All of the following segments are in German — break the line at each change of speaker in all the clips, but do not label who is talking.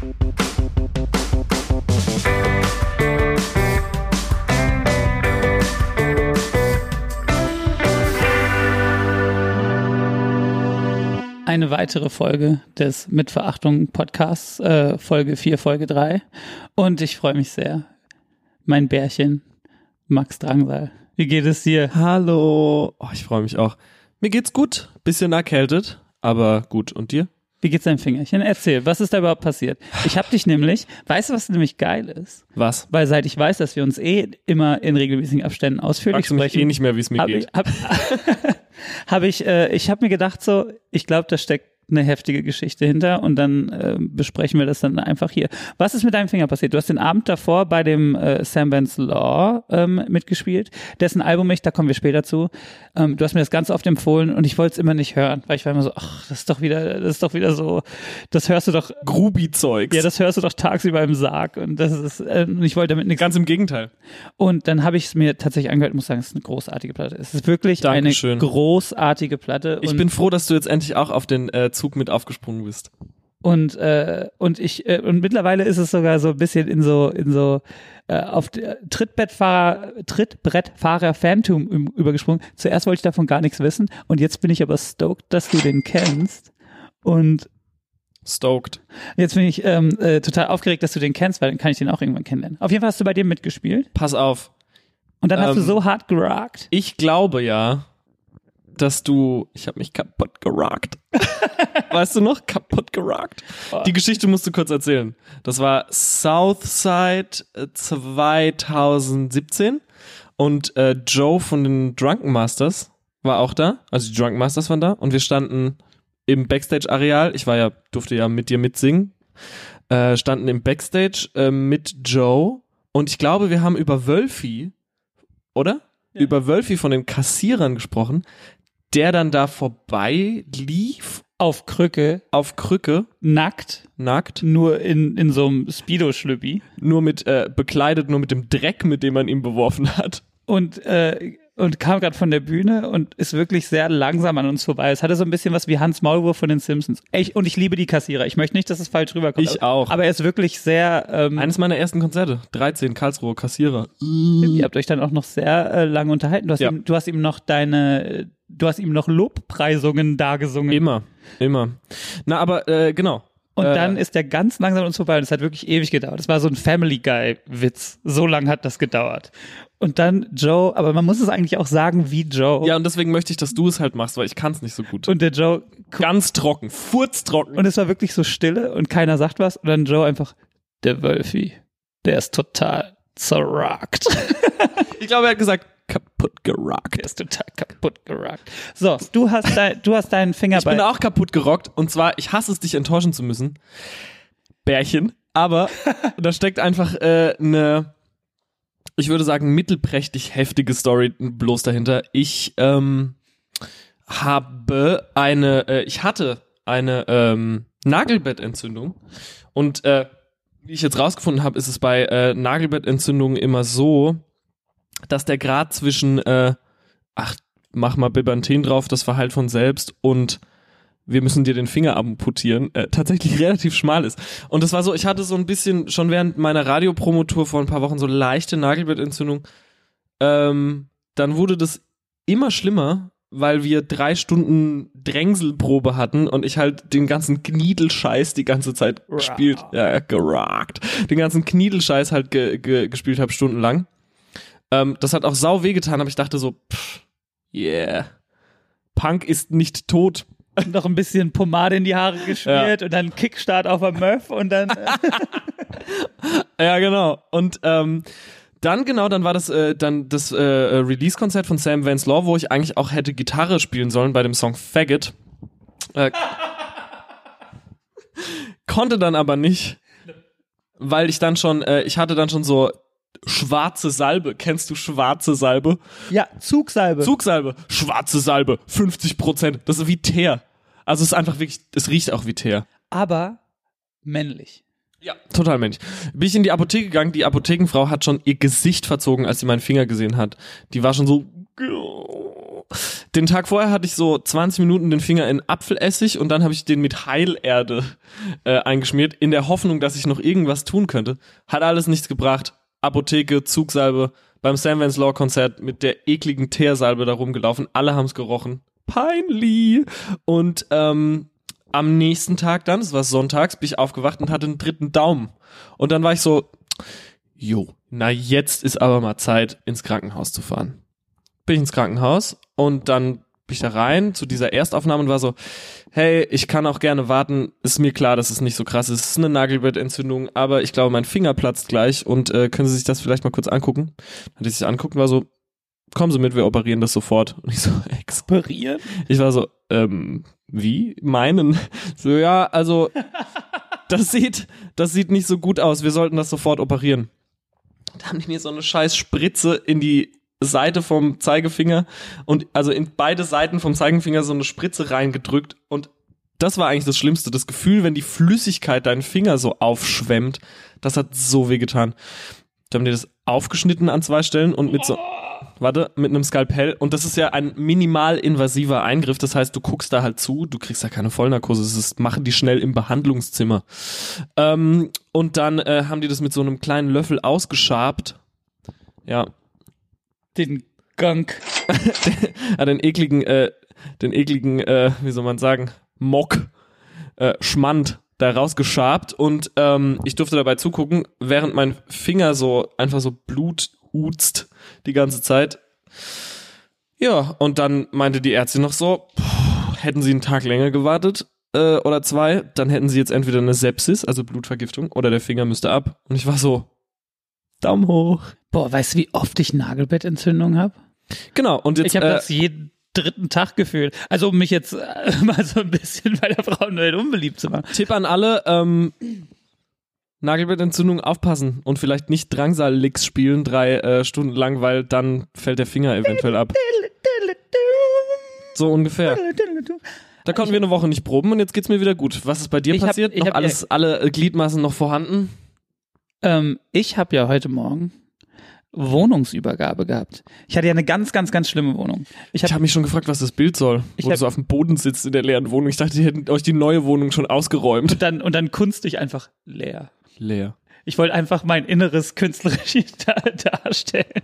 Eine weitere Folge des Mitverachtung Podcasts, äh, Folge 4, Folge 3. Und ich freue mich sehr. Mein Bärchen, Max Drangsal. Wie geht es dir?
Hallo. Oh, ich freue mich auch. Mir geht's gut. Bisschen erkältet, aber gut. Und dir?
Wie geht's deinem Fingerchen? Erzähl, was ist da überhaupt passiert? Ich hab dich nämlich, weißt du, was nämlich geil ist?
Was?
Weil seit ich weiß, dass wir uns eh immer in regelmäßigen Abständen ausführlich
Fragst du mich
sprechen,
eh nicht mehr, wie es mir
hab
geht.
ich, hab, hab ich, äh, ich habe mir gedacht so, ich glaube, da steckt eine heftige Geschichte hinter und dann äh, besprechen wir das dann einfach hier. Was ist mit deinem Finger passiert? Du hast den Abend davor bei dem äh, Sam Vance Law ähm, mitgespielt, dessen Album ich, da kommen wir später zu. Ähm, du hast mir das ganz oft empfohlen und ich wollte es immer nicht hören, weil ich war immer so, ach, das ist doch wieder, das ist doch wieder so, das hörst du doch,
Grubi-Zeugs.
ja, das hörst du doch tagsüber im Sarg und das ist, äh, ich wollte damit nichts
Ganz im Gegenteil.
und dann habe ich es mir tatsächlich angehört und muss sagen, es ist eine großartige Platte. Es ist wirklich
Dankeschön.
eine großartige Platte.
Ich bin froh, dass du jetzt endlich auch auf den äh, Zug mit aufgesprungen bist.
und äh, und ich äh, und mittlerweile ist es sogar so ein bisschen in so in so äh, auf der Trittbettfahrer Trittbrettfahrer Phantom übergesprungen. Zuerst wollte ich davon gar nichts wissen und jetzt bin ich aber stoked, dass du den kennst und
Stoked.
jetzt bin ich ähm, äh, total aufgeregt, dass du den kennst, weil dann kann ich den auch irgendwann kennenlernen. Auf jeden Fall hast du bei dem mitgespielt
Pass auf.
und dann hast du
Ähm,
so hart gerockt.
Ich glaube ja, dass du. Ich habe mich kaputt gerockt. weißt du noch? Kaputt gerockt. Die Geschichte musst du kurz erzählen. Das war Southside äh, 2017 und äh, Joe von den Drunken Masters war auch da. Also die Drunken Masters waren da und wir standen im Backstage-Areal. Ich war ja, durfte ja mit dir mitsingen. Äh, standen im Backstage äh, mit Joe und ich glaube, wir haben über Wölfi, oder? Über Wölfi von den Kassierern gesprochen, der dann da vorbei lief?
Auf Krücke,
auf Krücke,
nackt,
nackt,
nur in, in so einem Speedo-Schlüppi.
nur mit äh, bekleidet, nur mit dem Dreck, mit dem man ihn beworfen hat.
Und, äh, und kam gerade von der Bühne und ist wirklich sehr langsam an uns vorbei. Es hatte so ein bisschen was wie Hans Maulwurf von den Simpsons. Ich, und ich liebe die Kassierer. Ich möchte nicht, dass es falsch rüberkommt.
Ich auch.
Aber er ist wirklich sehr, ähm,
Eines meiner ersten Konzerte, 13, Karlsruhe, Kassierer.
ihr habt euch dann auch noch sehr äh, lange unterhalten. Du hast,
Ja.
ihm, du hast ihm noch deine, du hast ihm noch Lobpreisungen dargesungen.
Immer, immer. Na, aber äh, genau.
Und
Äh,
dann ist der ganz langsam an uns vorbei und es hat wirklich ewig gedauert. Das war so ein Family Guy Witz. So lang hat das gedauert. Und dann Joe, aber man muss es eigentlich auch sagen wie Joe.
Ja, und deswegen möchte ich, dass du es halt machst, weil ich kann es nicht so gut.
Und der Joe
Ganz trocken, furztrocken.
Und es war wirklich so Stille und keiner sagt was. Und dann Joe einfach, der Wölfi, der ist total zerrockt.
ich glaube, er hat gesagt, kaputt gerockt.
der ist total kaputt gerockt. So, du hast, dein, du hast deinen Finger
Ich
bei.
bin auch kaputt gerockt und zwar, ich hasse es, dich enttäuschen zu müssen. Bärchen. Aber da steckt einfach äh, eine, ich würde sagen, mittelprächtig heftige Story bloß dahinter. Ich ähm, habe eine, äh, ich hatte eine ähm, Nagelbettentzündung und äh, wie ich jetzt rausgefunden habe, ist es bei äh, Nagelbettentzündungen immer so, dass der Grad zwischen, äh, ach, mach mal Bibanthen drauf, das verheilt von selbst und wir müssen dir den Finger amputieren, äh, tatsächlich relativ schmal ist. Und das war so, ich hatte so ein bisschen schon während meiner Radiopromotour vor ein paar Wochen so leichte Nagelbettentzündung. Ähm, dann wurde das immer schlimmer, weil wir drei Stunden Drängselprobe hatten und ich halt den ganzen Kniedelscheiß die ganze Zeit gespielt, ja, gerockt, den ganzen Kniedelscheiß halt ge ge gespielt habe stundenlang. Ähm, das hat auch sau wehgetan, aber ich dachte so, pff, yeah, Punk ist nicht tot.
Noch ein bisschen Pomade in die Haare geschmiert und dann Kickstart auf der Muff und dann. Äh,
Ja, genau. Und ähm, dann genau, dann war das äh, dann das äh, äh, Release-Konzert von Sam Vance Law, wo ich eigentlich auch hätte Gitarre spielen sollen bei dem Song Faggot. Äh, konnte dann aber nicht, weil ich dann schon, äh, ich hatte dann schon so schwarze Salbe. Kennst du schwarze Salbe?
ja, Zugsalbe.
Zugsalbe, schwarze Salbe, 50 Prozent. Das ist wie Teer. Also es ist einfach wirklich, es riecht auch wie Teer.
aber männlich.
Ja, total männlich. Bin ich in die Apotheke gegangen, die Apothekenfrau hat schon ihr Gesicht verzogen, als sie meinen Finger gesehen hat. Die war schon so. den Tag vorher hatte ich so 20 Minuten den Finger in Apfelessig und dann habe ich den mit Heilerde äh, eingeschmiert, in der Hoffnung, dass ich noch irgendwas tun könnte. Hat alles nichts gebracht. Apotheke, Zugsalbe, beim Sam Vance Law Konzert mit der ekligen Teersalbe da rumgelaufen. Alle haben es gerochen. Peinlich. Und ähm, am nächsten Tag dann, es war sonntags, bin ich aufgewacht und hatte einen dritten Daumen. Und dann war ich so, jo, na jetzt ist aber mal Zeit, ins Krankenhaus zu fahren. Bin ich ins Krankenhaus und dann bin ich da rein zu dieser Erstaufnahme und war so, hey, ich kann auch gerne warten, ist mir klar, dass es nicht so krass ist, es ist eine Nagelbettentzündung, aber ich glaube, mein Finger platzt gleich und äh, können Sie sich das vielleicht mal kurz angucken? Hat ich sich anguckt und war so, kommen Sie mit, wir operieren das sofort. Und ich so,
Operieren?
ich war so, ähm, wie? Meinen? So, ja, also, das sieht, das sieht nicht so gut aus. Wir sollten das sofort operieren. Da haben die mir so eine scheiß Spritze in die Seite vom Zeigefinger und also in beide Seiten vom Zeigefinger so eine Spritze reingedrückt und das war eigentlich das Schlimmste. Das Gefühl, wenn die Flüssigkeit deinen Finger so aufschwemmt, das hat so weh getan. Da haben die das aufgeschnitten an zwei Stellen und mit so, warte, mit einem Skalpell. Und das ist ja ein minimal invasiver Eingriff. Das heißt, du guckst da halt zu, du kriegst da keine Vollnarkose. Das ist, machen die schnell im Behandlungszimmer. Ähm, und dann äh, haben die das mit so einem kleinen Löffel ausgeschabt. Ja,
Den Gunk.
ja, den ekligen, äh, den ekligen, äh, wie soll man sagen, Mock, äh, Schmand da rausgeschabt und ähm, ich durfte dabei zugucken, während mein Finger so einfach so Blut uzt die ganze Zeit. Ja, und dann meinte die Ärztin noch so, puh, hätten sie einen Tag länger gewartet äh, oder zwei, dann hätten sie jetzt entweder eine Sepsis, also Blutvergiftung, oder der Finger müsste ab. Und ich war so, Daumen hoch.
Boah, weißt du, wie oft ich Nagelbettentzündung habe?
Genau, und jetzt
Ich habe
äh,
das jeden dritten Tag gefühlt. Also um mich jetzt äh, mal so ein bisschen bei der Frauenwelt unbeliebt zu machen.
Tipp an alle, ähm, Nagelbettentzündung aufpassen und vielleicht nicht Drangsal-Licks spielen drei äh, Stunden lang, weil dann fällt der Finger eventuell ab. So ungefähr. Da konnten wir eine Woche nicht proben und jetzt geht's mir wieder gut. Was ist bei dir
Ich hab-
passiert?
ich
noch
hab-
alles, alle äh, Gliedmaßen noch vorhanden?
Ähm, ich habe ja heute Morgen Wohnungsübergabe gehabt. Ich hatte ja eine ganz, ganz, ganz schlimme Wohnung. Ich
Ich
habe
habe mich schon gefragt, was das Bild soll.
Ich
Wo du
hab-
so auf dem Boden sitzt in der leeren Wohnung. Ich dachte, die hätten euch die neue Wohnung schon ausgeräumt.
dann und dann kunstig einfach leer.
Leer.
Ich wollte einfach mein Inneres künstlerisch da, darstellen.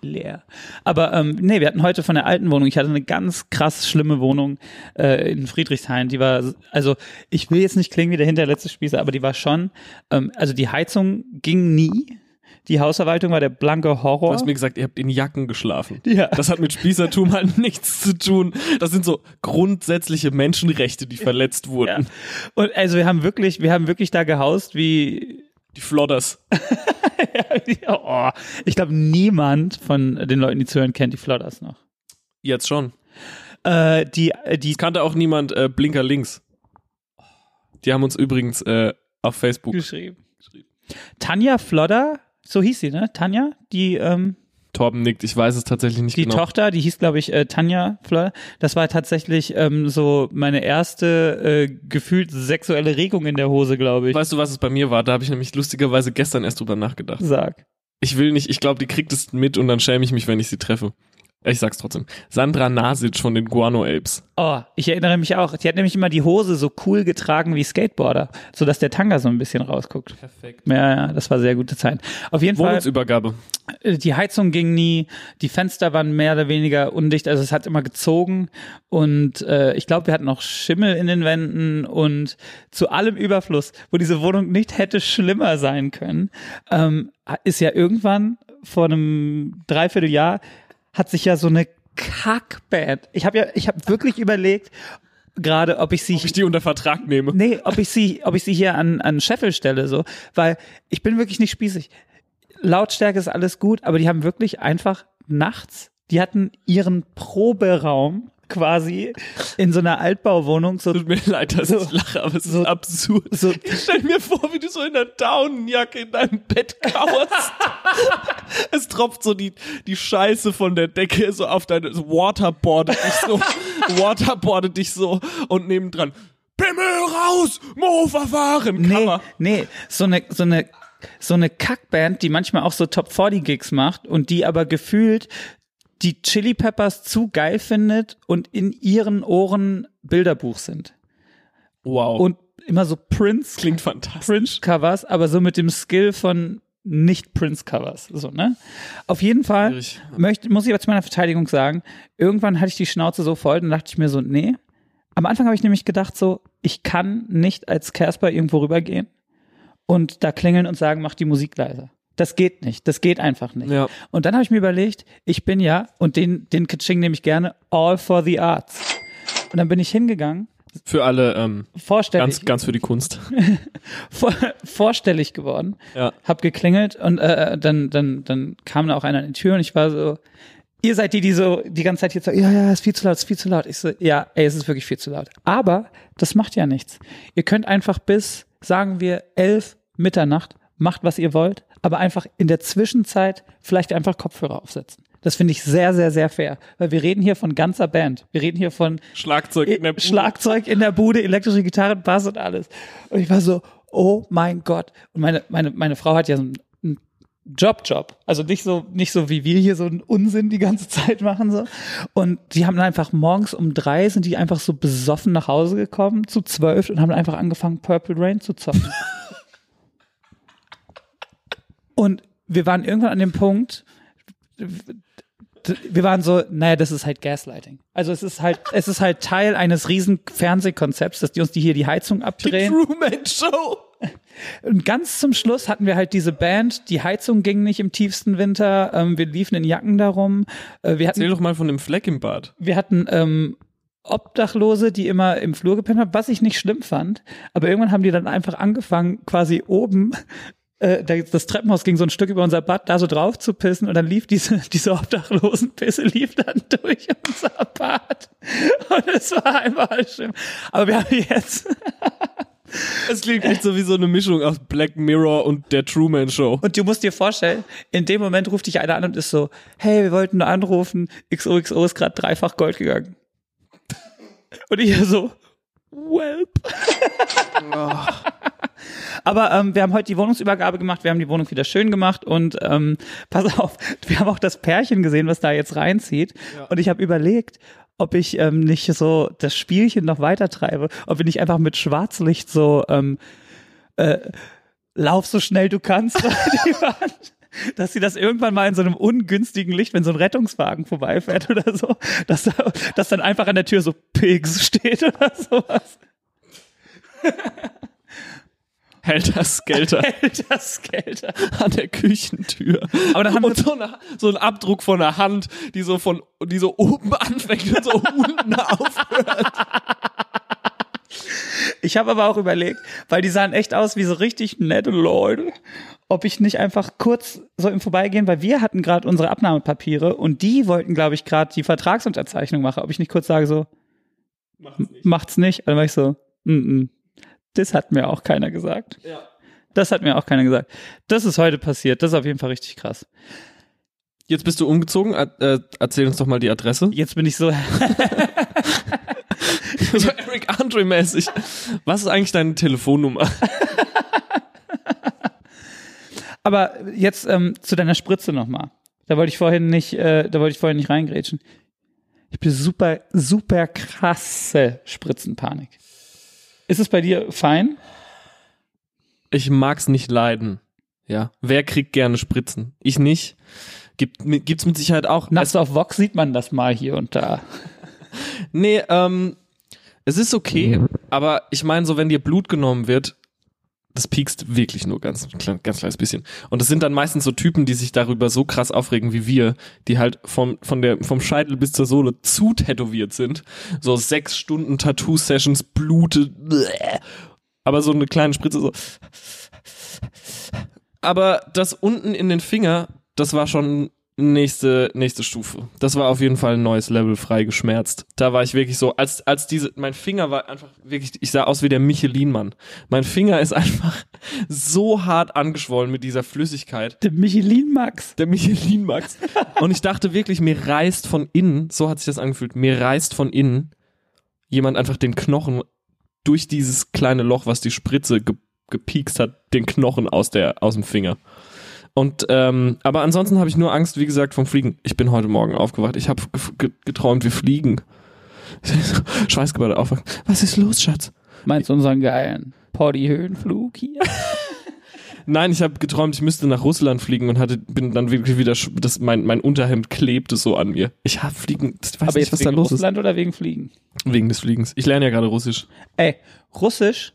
Leer. Aber ähm, nee, wir hatten heute von der alten Wohnung, ich hatte eine ganz krass schlimme Wohnung äh, in Friedrichshain. Die war, also ich will jetzt nicht klingen wie der hinterletzte Spießer, aber die war schon, ähm, also die Heizung ging nie. Die Hausverwaltung war der blanke
Du
Horror.
hast mir gesagt, ihr habt in Jacken geschlafen.
Ja.
Das hat mit Spießertum halt nichts zu tun. Das sind so grundsätzliche Menschenrechte, die verletzt
ja.
wurden.
Und also wir haben wirklich, wir haben wirklich da gehaust wie
Die Flodders.
oh, ich glaube, niemand von den Leuten, die zuhören, kennt die Flodders noch.
Jetzt schon.
Äh, die, äh, die
Es kannte auch niemand äh, Blinker links. Die haben uns übrigens äh, auf Facebook.
geschrieben. Tanja Flodder, so hieß sie, ne? Tanja, die, ähm,
Torben nickt, ich weiß es tatsächlich nicht
die
genau.
Tochter, die hieß, glaube ich, äh, Tanja Flodder. Das war tatsächlich ähm, so meine erste äh, gefühlt sexuelle Regung in der Hose, glaube ich.
Weißt du, was es bei mir war? Da habe ich nämlich lustigerweise gestern erst drüber nachgedacht.
Sag.
Ich will nicht, ich glaube, die kriegt es mit und dann schäme ich mich, wenn ich sie treffe. Ich sag's trotzdem. Sandra Nasic von den Guano Apes.
Oh, ich erinnere mich auch. Die hat nämlich immer die Hose so cool getragen wie Skateboarder, sodass der Tanga so ein bisschen rausguckt.
Perfekt.
Ja, ja, das war sehr gute Zeit. Auf jeden Fall.
Wohnungsübergabe.
Äh, die Heizung ging nie, die Fenster waren mehr oder weniger undicht, also es hat immer gezogen und äh, ich glaube, wir hatten noch Schimmel in den Wänden und zu allem Überfluss, wo diese Wohnung nicht hätte schlimmer sein können, ähm, ist ja irgendwann vor einem Dreivierteljahr hat sich ja so eine Kackband. Ich habe ja, ich habe wirklich überlegt, gerade ob ich sie
Ob ich die unter Vertrag nehme.
Nee, ob ich sie, ob ich sie hier an, an Scheffel stelle, so, weil ich bin wirklich nicht spießig. Lautstärke ist alles gut, aber die haben wirklich einfach nachts, die hatten ihren Proberaum quasi in so einer Altbauwohnung, so,
Tut mir leid, dass
So-
ich lache, aber es
so-
ist absurd.
so,
Ich stell mir vor, wie du so in der Daunenjacke in deinem Bett kauerst. es tropft so die, die Scheiße von der Decke so auf deine, so waterboardet dich so, waterboardet dich so und nebendran, Pimmel raus, Mo-Verfahren,
nee,
Kammer.
nee, so eine, so eine, so eine Kackband, die manchmal auch so Top 40 Gigs macht und die aber gefühlt die Chili Peppers zu geil findet und in ihren Ohren Bilderbuch sind.
Wow.
Und immer so Prince,
klingt fantastisch.
Prince Covers, aber so mit dem Skill von nicht Prince Covers, so, ne? Auf jeden Fall
Schwierig.
möchte, muss ich aber zu meiner Verteidigung sagen, irgendwann hatte ich die Schnauze so voll, dann dachte ich mir so, nee. Am Anfang habe ich nämlich gedacht so, ich kann nicht als Casper irgendwo rübergehen und da klingeln und sagen, mach die Musik leiser. Das geht nicht, das geht einfach nicht.
Ja.
Und dann habe ich mir überlegt, ich bin ja, und den, den Kitsching nehme ich gerne, all for the arts. Und dann bin ich hingegangen,
Für alle, ähm,
vorstellig,
ganz, ganz für die Kunst.
vor, vorstellig geworden,
Ja.
hab geklingelt und äh, dann, dann, dann kam da auch einer an die Tür und ich war so, ihr seid die, die so die ganze Zeit jetzt so, ja, ja, ist viel zu laut, ist viel zu laut. Ich so, ja, ey, es ist wirklich viel zu laut. Aber das macht ja nichts. Ihr könnt einfach bis, sagen wir, elf Mitternacht, macht, was ihr wollt, aber einfach in der Zwischenzeit vielleicht einfach Kopfhörer aufsetzen. Das finde ich sehr, sehr, sehr fair. Weil wir reden hier von ganzer Band. Wir reden hier von
Schlagzeug in der Bude.
Schlagzeug in der Bude, elektrische Gitarre, Bass und alles. Und ich war so, oh mein Gott. Und meine, meine, meine Frau hat ja so einen, einen Job-Job. Also nicht so, nicht so wie wir hier so einen Unsinn die ganze Zeit machen, so. Und die haben dann einfach morgens um drei sind die einfach so besoffen nach Hause gekommen, zu zwölf, und haben einfach angefangen, Purple Rain zu zocken. und wir waren irgendwann an dem Punkt, wir waren so, naja, das ist halt Gaslighting. Also es ist halt, es ist halt Teil eines riesen Fernsehkonzepts, dass die uns die hier die Heizung
Die
abdrehen.
Truman Show.
Und ganz zum Schluss hatten wir halt diese Band, die Heizung ging nicht im tiefsten Winter, ähm, wir liefen in Jacken darum, äh, wir
Erzähl
hatten,
doch mal von dem Fleck im Bad.
wir hatten ähm, Obdachlose, die immer im Flur gepennt haben, was ich nicht schlimm fand, aber irgendwann haben die dann einfach angefangen, quasi oben äh, da- das Treppenhaus ging so ein Stück über unser Bad, da so drauf zu pissen und dann lief diese, diese Obdachlosenpisse lief dann durch unser Bad. Und es war einfach schlimm. Aber wir haben jetzt,
Es klingt echt so wie so eine Mischung aus Black Mirror und der Truman Show.
und du musst dir vorstellen, in dem Moment ruft dich einer an und ist so, hey, wir wollten nur anrufen, XOXO ist gerade dreifach Gold gegangen. Und ich so, welp. Aber ähm, wir haben heute die Wohnungsübergabe gemacht, wir haben die Wohnung wieder schön gemacht und ähm, pass auf, wir haben auch das Pärchen gesehen, was da jetzt reinzieht. Und ich habe überlegt, ob ich ähm, nicht so das Spielchen noch weiter treibe, ob wir nicht einfach mit Schwarzlicht so ähm, äh, lauf so schnell du kannst, die Wand, dass sie das irgendwann mal in so einem ungünstigen Licht, wenn so ein Rettungswagen vorbeifährt oder so, dass, da, dass dann einfach an der Tür so Pigs steht oder sowas.
Helter Skelter
Hält das Geld.
an der Küchentür.
Aber dann haben
und
wir-
so, eine, so ein Abdruck von einer Hand, die so von, die so oben anfängt und so unten aufhört.
Ich habe aber auch überlegt, weil die sahen echt aus wie so richtig nette Leute, ob ich nicht einfach kurz so im Vorbeigehen, weil wir hatten gerade unsere Abnahmepapiere und die wollten, glaube ich, gerade die Vertragsunterzeichnung machen, ob ich nicht kurz sage so, macht's nicht. Und dann war ich so, mm -mm. Das hat mir auch keiner gesagt.
Ja.
Das hat mir auch keiner gesagt. Das ist heute passiert. Das ist auf jeden Fall richtig krass.
Jetzt bist du umgezogen. Äh, erzähl uns doch mal die Adresse.
Jetzt bin ich so,
So Eric Andre mäßig. Was ist eigentlich deine Telefonnummer?
aber jetzt ähm, zu deiner Spritze nochmal. Da wollte ich vorhin nicht, äh, da wollte ich vorhin nicht reingrätschen. Ich bin super, super krasse Spritzenpanik. Ist es bei dir fein?
Ich mag's nicht leiden. Ja. Wer kriegt gerne Spritzen? Ich nicht. Gibt, gibt's mit Sicherheit auch.
Nachts auf Vox sieht man das mal hier und da.
Nee, ähm, es ist okay, aber ich meine, so wenn dir Blut genommen wird, das piekst wirklich nur ganz, ganz kleines bisschen. Und das sind dann meistens so Typen, die sich darüber so krass aufregen wie wir, die halt vom, von der, vom Scheitel bis zur Sohle zu tätowiert sind. So sechs Stunden Tattoo-Sessions, Blute, bläh. aber so eine kleine Spritze so. Aber das unten in den Finger, das war schon nächste, nächste Stufe. Das war auf jeden Fall ein neues Level frei geschmerzt. Da war ich wirklich so, als, als diese, mein Finger war einfach wirklich, ich sah aus wie der Michelin-Mann. Mein Finger ist einfach so hart angeschwollen mit dieser Flüssigkeit.
Der Michelin Max.
Der Michelin-Max. Und ich dachte wirklich, mir reißt von innen, so hat sich das angefühlt, mir reißt von innen jemand einfach den Knochen durch dieses kleine Loch, was die Spritze ge gepiekst hat, den Knochen aus der, aus dem Finger. Und ähm, aber ansonsten habe ich nur Angst, wie gesagt, vom Fliegen. Ich bin heute Morgen aufgewacht. Ich habe geträumt, wir fliegen. Schweißgebadet aufwacht. Was ist los, Schatz?
Meinst du unseren geilen Poddy-Höhenflug hier?
Nein, ich habe geträumt, ich müsste nach Russland fliegen und hatte bin dann wirklich wieder das mein mein Unterhemd klebte so an mir. Ich habe fliegen,
ich weiß Aber nicht, was da los Russland ist. oder wegen Fliegen?
Wegen des Fliegens. Ich lerne ja gerade Russisch.
Ey, Russisch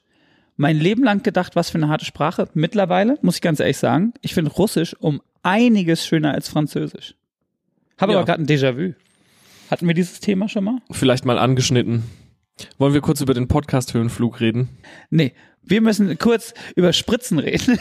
mein Leben lang gedacht, was für eine harte Sprache. Mittlerweile, muss ich ganz ehrlich sagen, ich finde Russisch um einiges schöner als Französisch. Habe ja. aber gerade ein Déjà-vu. Hatten wir dieses Thema schon mal?
Vielleicht mal angeschnitten. Wollen wir kurz über den Podcast-Höhenflug reden?
Nee, wir müssen kurz über Spritzen reden.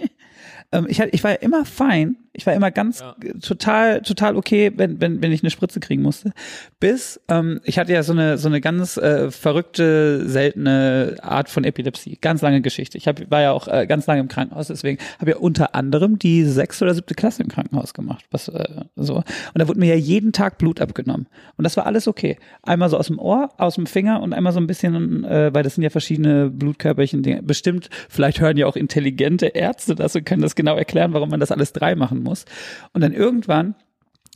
ähm, ich, ich war ja immer fein, ich war immer ganz ja. total, total okay, wenn, wenn, wenn ich eine Spritze kriegen musste. Bis, ähm, ich hatte ja so eine, so eine ganz äh, verrückte, seltene Art von Epilepsie. Ganz lange Geschichte. Ich hab, war ja auch äh, ganz lange im Krankenhaus, deswegen habe ja unter anderem die sechste oder siebte Klasse im Krankenhaus gemacht. Was, äh, so. Und da wurde mir ja jeden Tag Blut abgenommen. Und das war alles okay. Einmal so aus dem Ohr, aus dem Finger und einmal so ein bisschen, äh, weil das sind ja verschiedene Blutkörperchen. Bestimmt, vielleicht hören ja auch intelligente Ärzte das und können das genau erklären, warum man das alles drei machen machen muss. Und dann irgendwann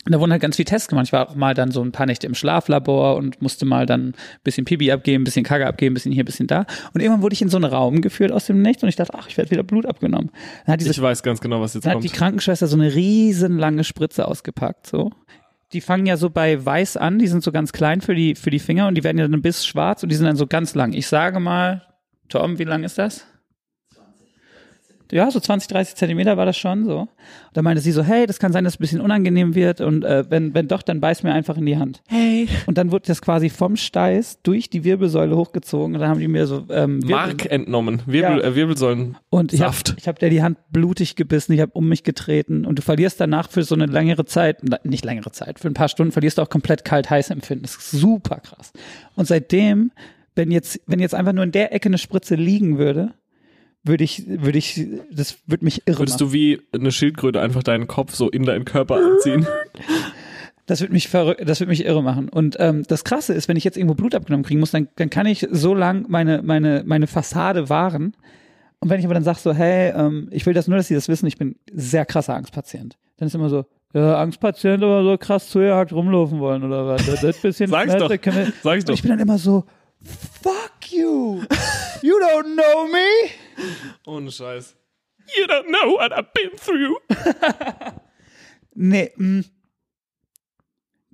da wurden halt ganz viele Tests gemacht. Ich war auch mal dann so ein paar Nächte im Schlaflabor und musste mal dann ein bisschen Pipi abgeben, ein bisschen Kacke abgeben, ein bisschen hier, ein bisschen da. Und irgendwann wurde ich in so einen Raum geführt aus dem Nichts und ich dachte, ach, ich werde wieder Blut abgenommen.
Dann hat diese, ich weiß ganz genau, was jetzt
dann
kommt.
Dann hat die Krankenschwester so eine riesenlange Spritze ausgepackt, so. Die fangen ja so bei weiß an, die sind so ganz klein für die, für die Finger und die werden ja dann bis schwarz und die sind dann so ganz lang. Ich sage mal, Tom, wie lang ist das? Ja, so 20, 30 Zentimeter war das schon so. Und da meinte sie so, hey, das kann sein, dass es ein bisschen unangenehm wird und äh, wenn, wenn doch, dann beiß mir einfach in die Hand.
Hey.
Und dann wurde das quasi vom Steiß durch die Wirbelsäule hochgezogen und dann haben die mir so ähm,
Wirbel Mark entnommen, Wirbel, ja. äh, Wirbelsäulen.
Und ich habe ich hab der die Hand blutig gebissen, ich habe um mich getreten und du verlierst danach für so eine längere Zeit, nicht längere Zeit, für ein paar Stunden verlierst du auch komplett kalt-heiß empfinden. Das ist super krass. Und seitdem, wenn jetzt, wenn jetzt einfach nur in der Ecke eine Spritze liegen würde, würde ich, würde ich, das würde mich irre
Würdest machen. du wie eine Schildkröte einfach deinen Kopf so in deinen Körper anziehen?
Das wird mich verrückt, das wird mich irre machen. Und ähm, das Krasse ist, wenn ich jetzt irgendwo Blut abgenommen kriegen muss, dann, dann kann ich so lang meine, meine, meine Fassade wahren. Und wenn ich aber dann sage so, hey, ähm, ich will das nur, dass sie das wissen, ich bin sehr krasser Angstpatient. Dann ist immer so, ja, Angstpatient, aber so krass zugehackt rumlaufen wollen oder was. Das ist ein bisschen
Sag's doch.
Wir,
Sag's doch.
Ich bin dann immer so, fuck you. You don't know me.
Ohne Scheiß. You don't know what I've been through.
nee, mh. Mm.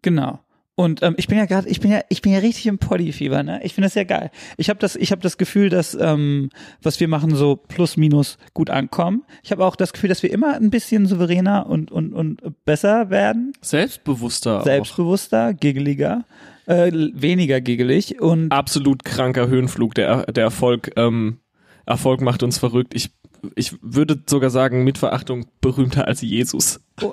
genau. Und ähm, ich bin ja gerade, ich bin ja, ich bin ja richtig im Poddy-Fieber, ne? Ich finde das ja geil. Ich habe das, ich habe das Gefühl, dass ähm, was wir machen so plus minus gut ankommen. Ich habe auch das Gefühl, dass wir immer ein bisschen souveräner und und und besser werden.
Selbstbewusster.
Selbstbewusster, auch. giggeliger, äh, weniger giggelig und
absolut kranker Höhenflug. Der der Erfolg ähm, Erfolg macht uns verrückt. Ich, ich würde sogar sagen, mit Verachtung berühmter als Jesus.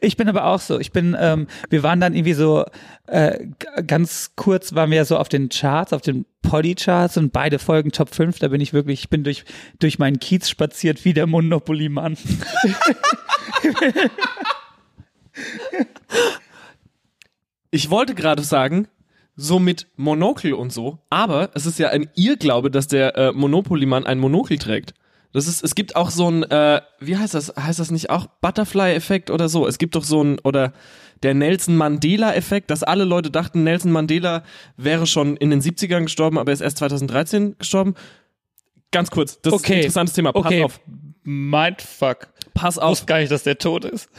ich bin aber auch so. Ich bin, ähm, wir waren dann irgendwie so, äh, ganz kurz waren wir so auf den Charts, auf den Poly-Charts und beide Folgen Top 5. Da bin ich wirklich, ich bin durch, durch meinen Kiez spaziert wie der Monopoly-Mann.
ich wollte gerade sagen, so mit Monokel und so, aber es ist ja ein Irrglaube, dass der äh, Monopoly-Mann ein Monokel trägt. Das ist, es gibt auch so ein, äh, wie heißt das? Heißt das nicht auch Butterfly-Effekt oder so? Es gibt doch so ein, oder der Nelson Mandela-Effekt, dass alle Leute dachten, Nelson Mandela wäre schon in den 70ern gestorben, aber er ist erst 2013 gestorben. Ganz kurz, das okay. ist ein interessantes Thema. Pass okay. auf.
Mindfuck.
Pass auf. Ich
wusste gar nicht, dass der tot ist.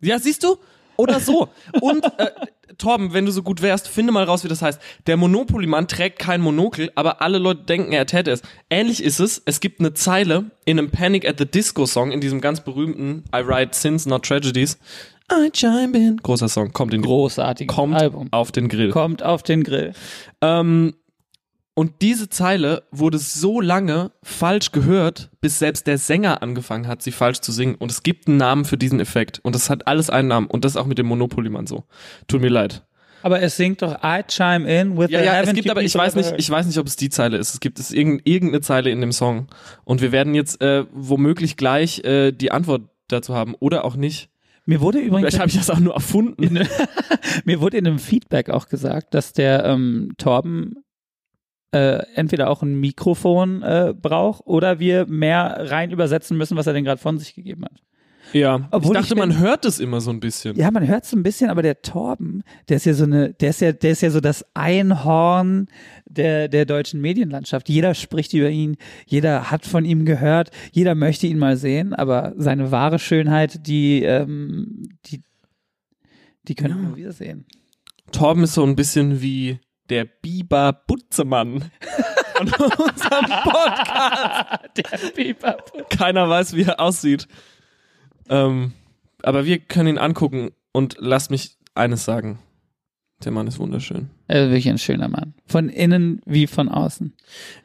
Ja, siehst du? Oder so. Und äh, Torben, wenn du so gut wärst, finde mal raus, wie das heißt. Der Monopoly-Mann trägt kein Monokel, aber alle Leute denken, er täte es. Ähnlich ist es. Es gibt eine Zeile in einem Panic at the Disco Song, in diesem ganz berühmten I Write Sins, Not Tragedies. I chime in. Großer Song, kommt in
Großartiges
kommt
Album.
auf den Grill.
Kommt auf den Grill.
Ähm, und diese Zeile wurde so lange falsch gehört, bis selbst der Sänger angefangen hat, sie falsch zu singen. Und es gibt einen Namen für diesen Effekt. Und das hat alles einen Namen. Und das ist auch mit dem Monopoly-Mann so. Tut mir leid.
Aber es singt doch I chime in with
ja, ja, es gibt aber ich weiß nicht, ich weiß nicht, ob es die Zeile ist. Es gibt es irgendeine Zeile in dem Song und wir werden jetzt äh, womöglich gleich äh, die Antwort dazu haben oder auch nicht.
Mir wurde übrigens
Vielleicht habe ich das auch nur erfunden.
mir wurde in einem Feedback auch gesagt, dass der ähm, Torben äh, entweder auch ein Mikrofon äh, braucht oder wir mehr rein übersetzen müssen, was er denn gerade von sich gegeben hat.
Ja,
Obwohl
ich dachte,
ich
man hört es immer so ein bisschen.
Ja, man hört es ein bisschen, aber der Torben, der ist ja so eine, der ist ja, der ist ja so das Einhorn der, der deutschen Medienlandschaft. Jeder spricht über ihn, jeder hat von ihm gehört, jeder möchte ihn mal sehen, aber seine wahre Schönheit, die, ähm, die, die können wir nur wieder sehen.
Torben ist so ein bisschen wie der Biber Butzemann von unserem Podcast.
Der Biber.
Keiner weiß, wie er aussieht. Ähm, aber wir können ihn angucken und lasst mich eines sagen. Der Mann ist wunderschön.
Er ist wirklich ein schöner Mann. Von innen wie von außen.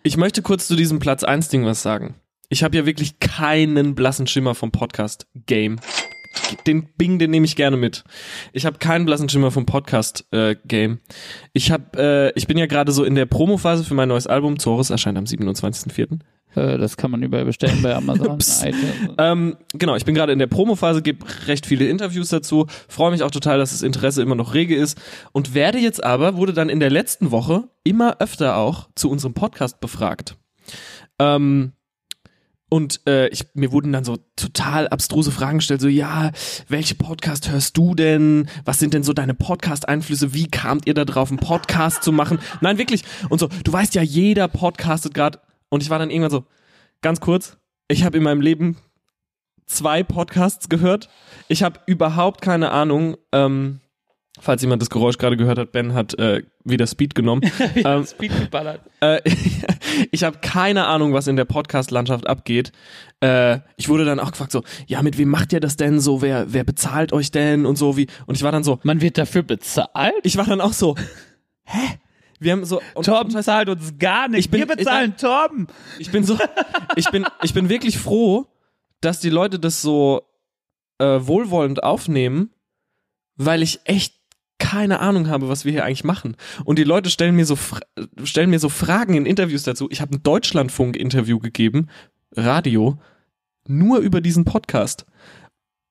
Ich möchte kurz zu diesem Platz 1 Ding was sagen. Ich habe ja wirklich keinen blassen Schimmer vom Podcast Game. Den Bing, den nehme ich gerne mit. Ich habe keinen blassen Schimmer vom Podcast äh, Game. Ich habe äh, ich bin ja gerade so in der Promophase für mein neues Album Zorus erscheint am 27.04.
Äh, das kann man überall bestellen bei Amazon.
Ähm, genau, ich bin gerade in der Promophase, gebe recht viele Interviews dazu, freue mich auch total, dass das Interesse immer noch rege ist und werde jetzt aber, wurde dann in der letzten Woche immer öfter auch zu unserem Podcast befragt. Ähm, und äh, ich, mir wurden dann so total abstruse Fragen gestellt, so ja, welche Podcast hörst du denn? Was sind denn so deine Podcast-Einflüsse? Wie kamt ihr da drauf, einen Podcast zu machen? Nein, wirklich. Und so, du weißt ja, jeder podcastet gerade. Und ich war dann irgendwann so, ganz kurz, ich habe in meinem Leben zwei Podcasts gehört. Ich habe überhaupt keine Ahnung, ähm, falls jemand das Geräusch gerade gehört hat, Ben hat äh, wieder Speed genommen. ähm,
Speed geballert.
äh, ich habe keine Ahnung, was in der Podcast-Landschaft abgeht. Äh, ich wurde dann auch gefragt so, ja, mit wem macht ihr das denn so? Wer, wer bezahlt euch denn und so wie? Und ich war dann so,
Man wird dafür bezahlt?
ich war dann auch so, hä? Wir haben so, und,
Torben zahlt uns gar nicht.
Ich bin-
Wir bezahlen Torben.
ich bin so, ich bin, ich bin wirklich froh, dass die Leute das so äh, wohlwollend aufnehmen, weil ich echt keine Ahnung habe, was wir hier eigentlich machen. Und die Leute stellen mir so, stellen mir so Fragen in Interviews dazu. Ich habe ein Deutschlandfunk-Interview gegeben, Radio, nur über diesen Podcast.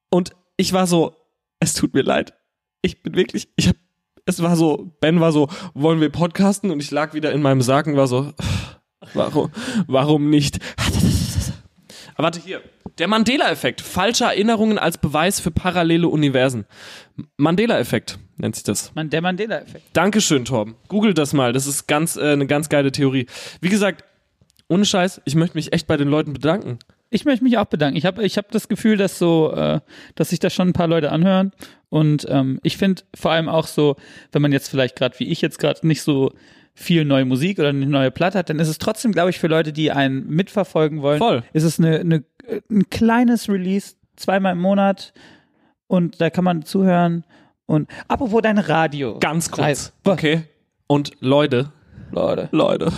Und ich war so, es tut mir leid. Ich bin wirklich, ich habe, es war so, Ben war so, wollen wir podcasten? Und ich lag wieder in meinem Sarg und war so, warum, warum nicht? Aber warte hier. Der Mandela-Effekt. Falsche Erinnerungen als Beweis für parallele Universen. Mandela-Effekt nennt sich das.
Der Mandela-Effekt.
Dankeschön, Torben. Google das mal. Das ist ganz, äh, eine ganz geile Theorie. Wie gesagt, ohne Scheiß, ich möchte mich echt bei den Leuten bedanken.
Ich möchte mich auch bedanken. Ich habe ich hab das Gefühl, dass so, äh, dass sich das schon ein paar Leute anhören. Und ähm, ich finde vor allem auch so, wenn man jetzt vielleicht gerade wie ich jetzt gerade nicht so viel neue Musik oder eine neue Platte hat, dann ist es trotzdem, glaube ich, für Leute, die einen mitverfolgen wollen,
Voll.
ist es eine, eine, ein kleines Release, zweimal im Monat und da kann man zuhören. Und apropos dein Radio.
Ganz kurz.
Reis.
Okay. Und Leute,
Leute.
Leute.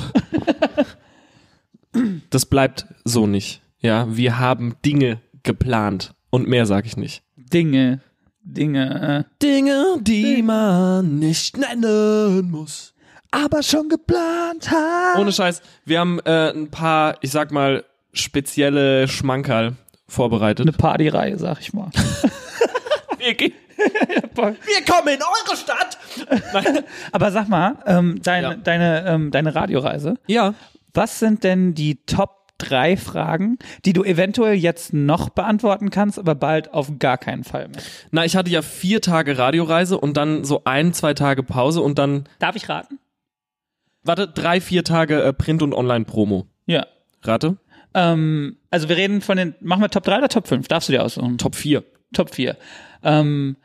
das bleibt so nicht. Ja, wir haben Dinge geplant. Und mehr sage ich nicht.
Dinge. Dinge. Äh.
Dinge, die man nicht nennen muss.
Aber schon geplant hat.
Ohne Scheiß, wir haben äh, ein paar, ich sag mal, spezielle Schmankerl vorbereitet.
Eine Partyreihe, sag ich mal.
Wir, gehen- wir kommen in eure Stadt!
Aber sag mal, ähm, deine,
Ja.
deine, ähm, deine Radioreise,
Ja,
was sind denn die Top drei Fragen, die du eventuell jetzt noch beantworten kannst, aber bald auf gar keinen Fall mehr?
na, ich hatte ja vier Tage Radioreise und dann so ein, zwei Tage Pause und dann,
Darf ich raten?
warte, drei, vier Tage äh, Print- und Online-Promo.
Ja.
Rate?
Ähm, also wir reden von den, machen wir Top 3 oder Top 5? Darfst du dir aussuchen?
Top 4.
Top 4. Ähm,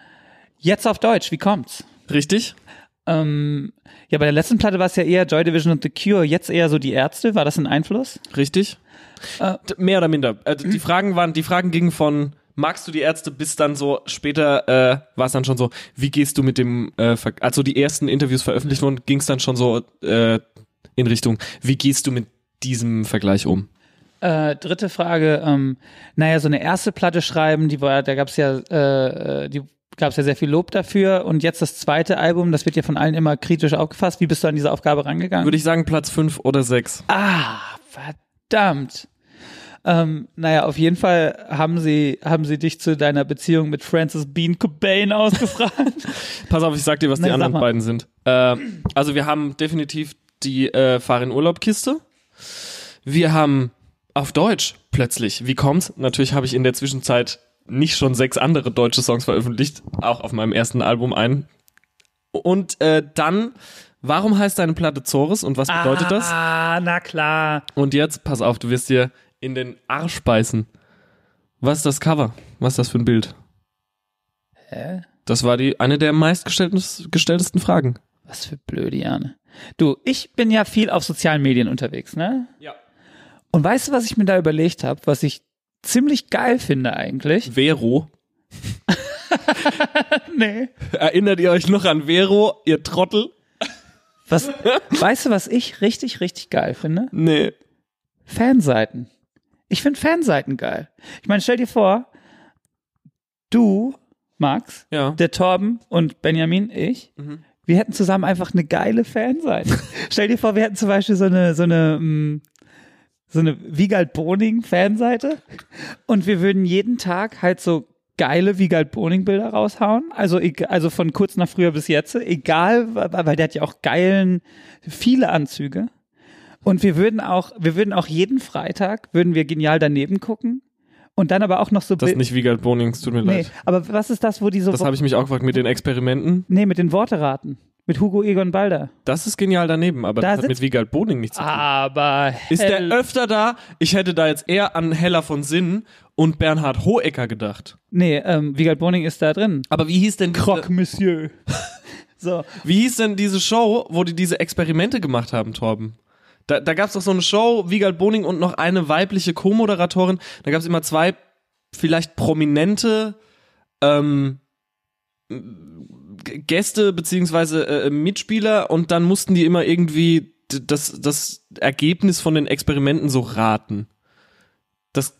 jetzt auf Deutsch, wie kommt's?
Richtig?
Ähm, ja, bei der letzten Platte war es ja eher Joy Division und The Cure, jetzt eher so die Ärzte. War das ein Einfluss?
Richtig?
Äh.
Mehr oder minder. Äh, die Fragen waren, die Fragen gingen von magst du die Ärzte bis dann so später äh, war es dann schon so, wie gehst du mit dem äh, also die ersten Interviews veröffentlicht wurden, ging es dann schon so äh, in Richtung, wie gehst du mit diesem Vergleich um?
Äh, dritte Frage, ähm, naja, so eine erste Platte schreiben, die war, da gab's ja, äh, äh, die gab's ja sehr viel Lob dafür und jetzt das zweite Album, das wird ja von allen immer kritisch aufgefasst. Wie bist du an diese Aufgabe rangegangen?
Würde ich sagen Platz fünf oder sechs.
ah, verdammt. Ähm, naja, auf jeden Fall haben sie, haben sie dich zu deiner Beziehung mit Francis Bean Cobain ausgefragt.
Pass auf, ich sag dir, was
Na,
die anderen beiden sind. Äh, also wir haben definitiv die äh, Fahr in Urlaub Kiste. Wir haben auf Deutsch plötzlich, wie kommt's? Natürlich habe ich in der Zwischenzeit nicht schon sechs andere deutsche Songs veröffentlicht, auch auf meinem ersten Album ein. Und äh, dann, warum heißt deine Platte Zores und was bedeutet das?
Ah, na klar.
Und jetzt, pass auf, du wirst dir in den Arsch beißen. Was ist das Cover? Was ist das für ein Bild?
Hä?
Das war die eine der meistgestelltesten Fragen.
Was für blöde Jane. Du, ich bin ja viel auf sozialen Medien unterwegs, ne?
Ja.
Und weißt du, was ich mir da überlegt habe, was ich ziemlich geil finde eigentlich?
Vero.
Nee.
Erinnert ihr euch noch an Vero, ihr Trottel?
Was, weißt du, was ich richtig, richtig geil finde?
Nee.
Fanseiten. Ich finde Fanseiten geil. Ich meine, stell dir vor, du, Max,
Ja.
der Torben und Benjamin, ich, wir hätten zusammen einfach eine geile Fanseite. stell dir vor, wir hätten zum Beispiel so eine, so eine, mm, so eine Wiegald Boning Fanseite. Und wir würden jeden Tag halt so geile Wiegald Boning Bilder raushauen, also also von kurz nach früher bis jetzt, egal, weil der hat ja auch geilen viele Anzüge. Und wir würden auch wir würden auch jeden Freitag würden wir genial daneben gucken. Und dann aber auch noch so
Das ist nicht Wiegald Bonings, tut mir
nee,
leid.
aber was ist das, wo die so
Das habe ich mich auch gefragt mit den Experimenten.
nee mit den Worteraten mit Hugo Egon Balder.
Das ist genial daneben, aber
Da
das hat mit Wiegald Boning nichts zu tun.
Aber
Ist der öfter da? Ich hätte da jetzt eher an Hella von Sinn und Bernhard Hohecker gedacht.
Nee, ähm, Wiegald Boning ist da drin.
Aber wie hieß denn
Croque Monsieur. so.
Wie hieß denn diese Show, wo die diese Experimente gemacht haben, Torben? Da, da gab es doch so eine Show, Wiegald Boning und noch eine weibliche Co-Moderatorin. Da gab es immer zwei vielleicht prominente ähm, Gäste beziehungsweise äh, Mitspieler und dann mussten die immer irgendwie das, das Ergebnis von den Experimenten so raten. Das,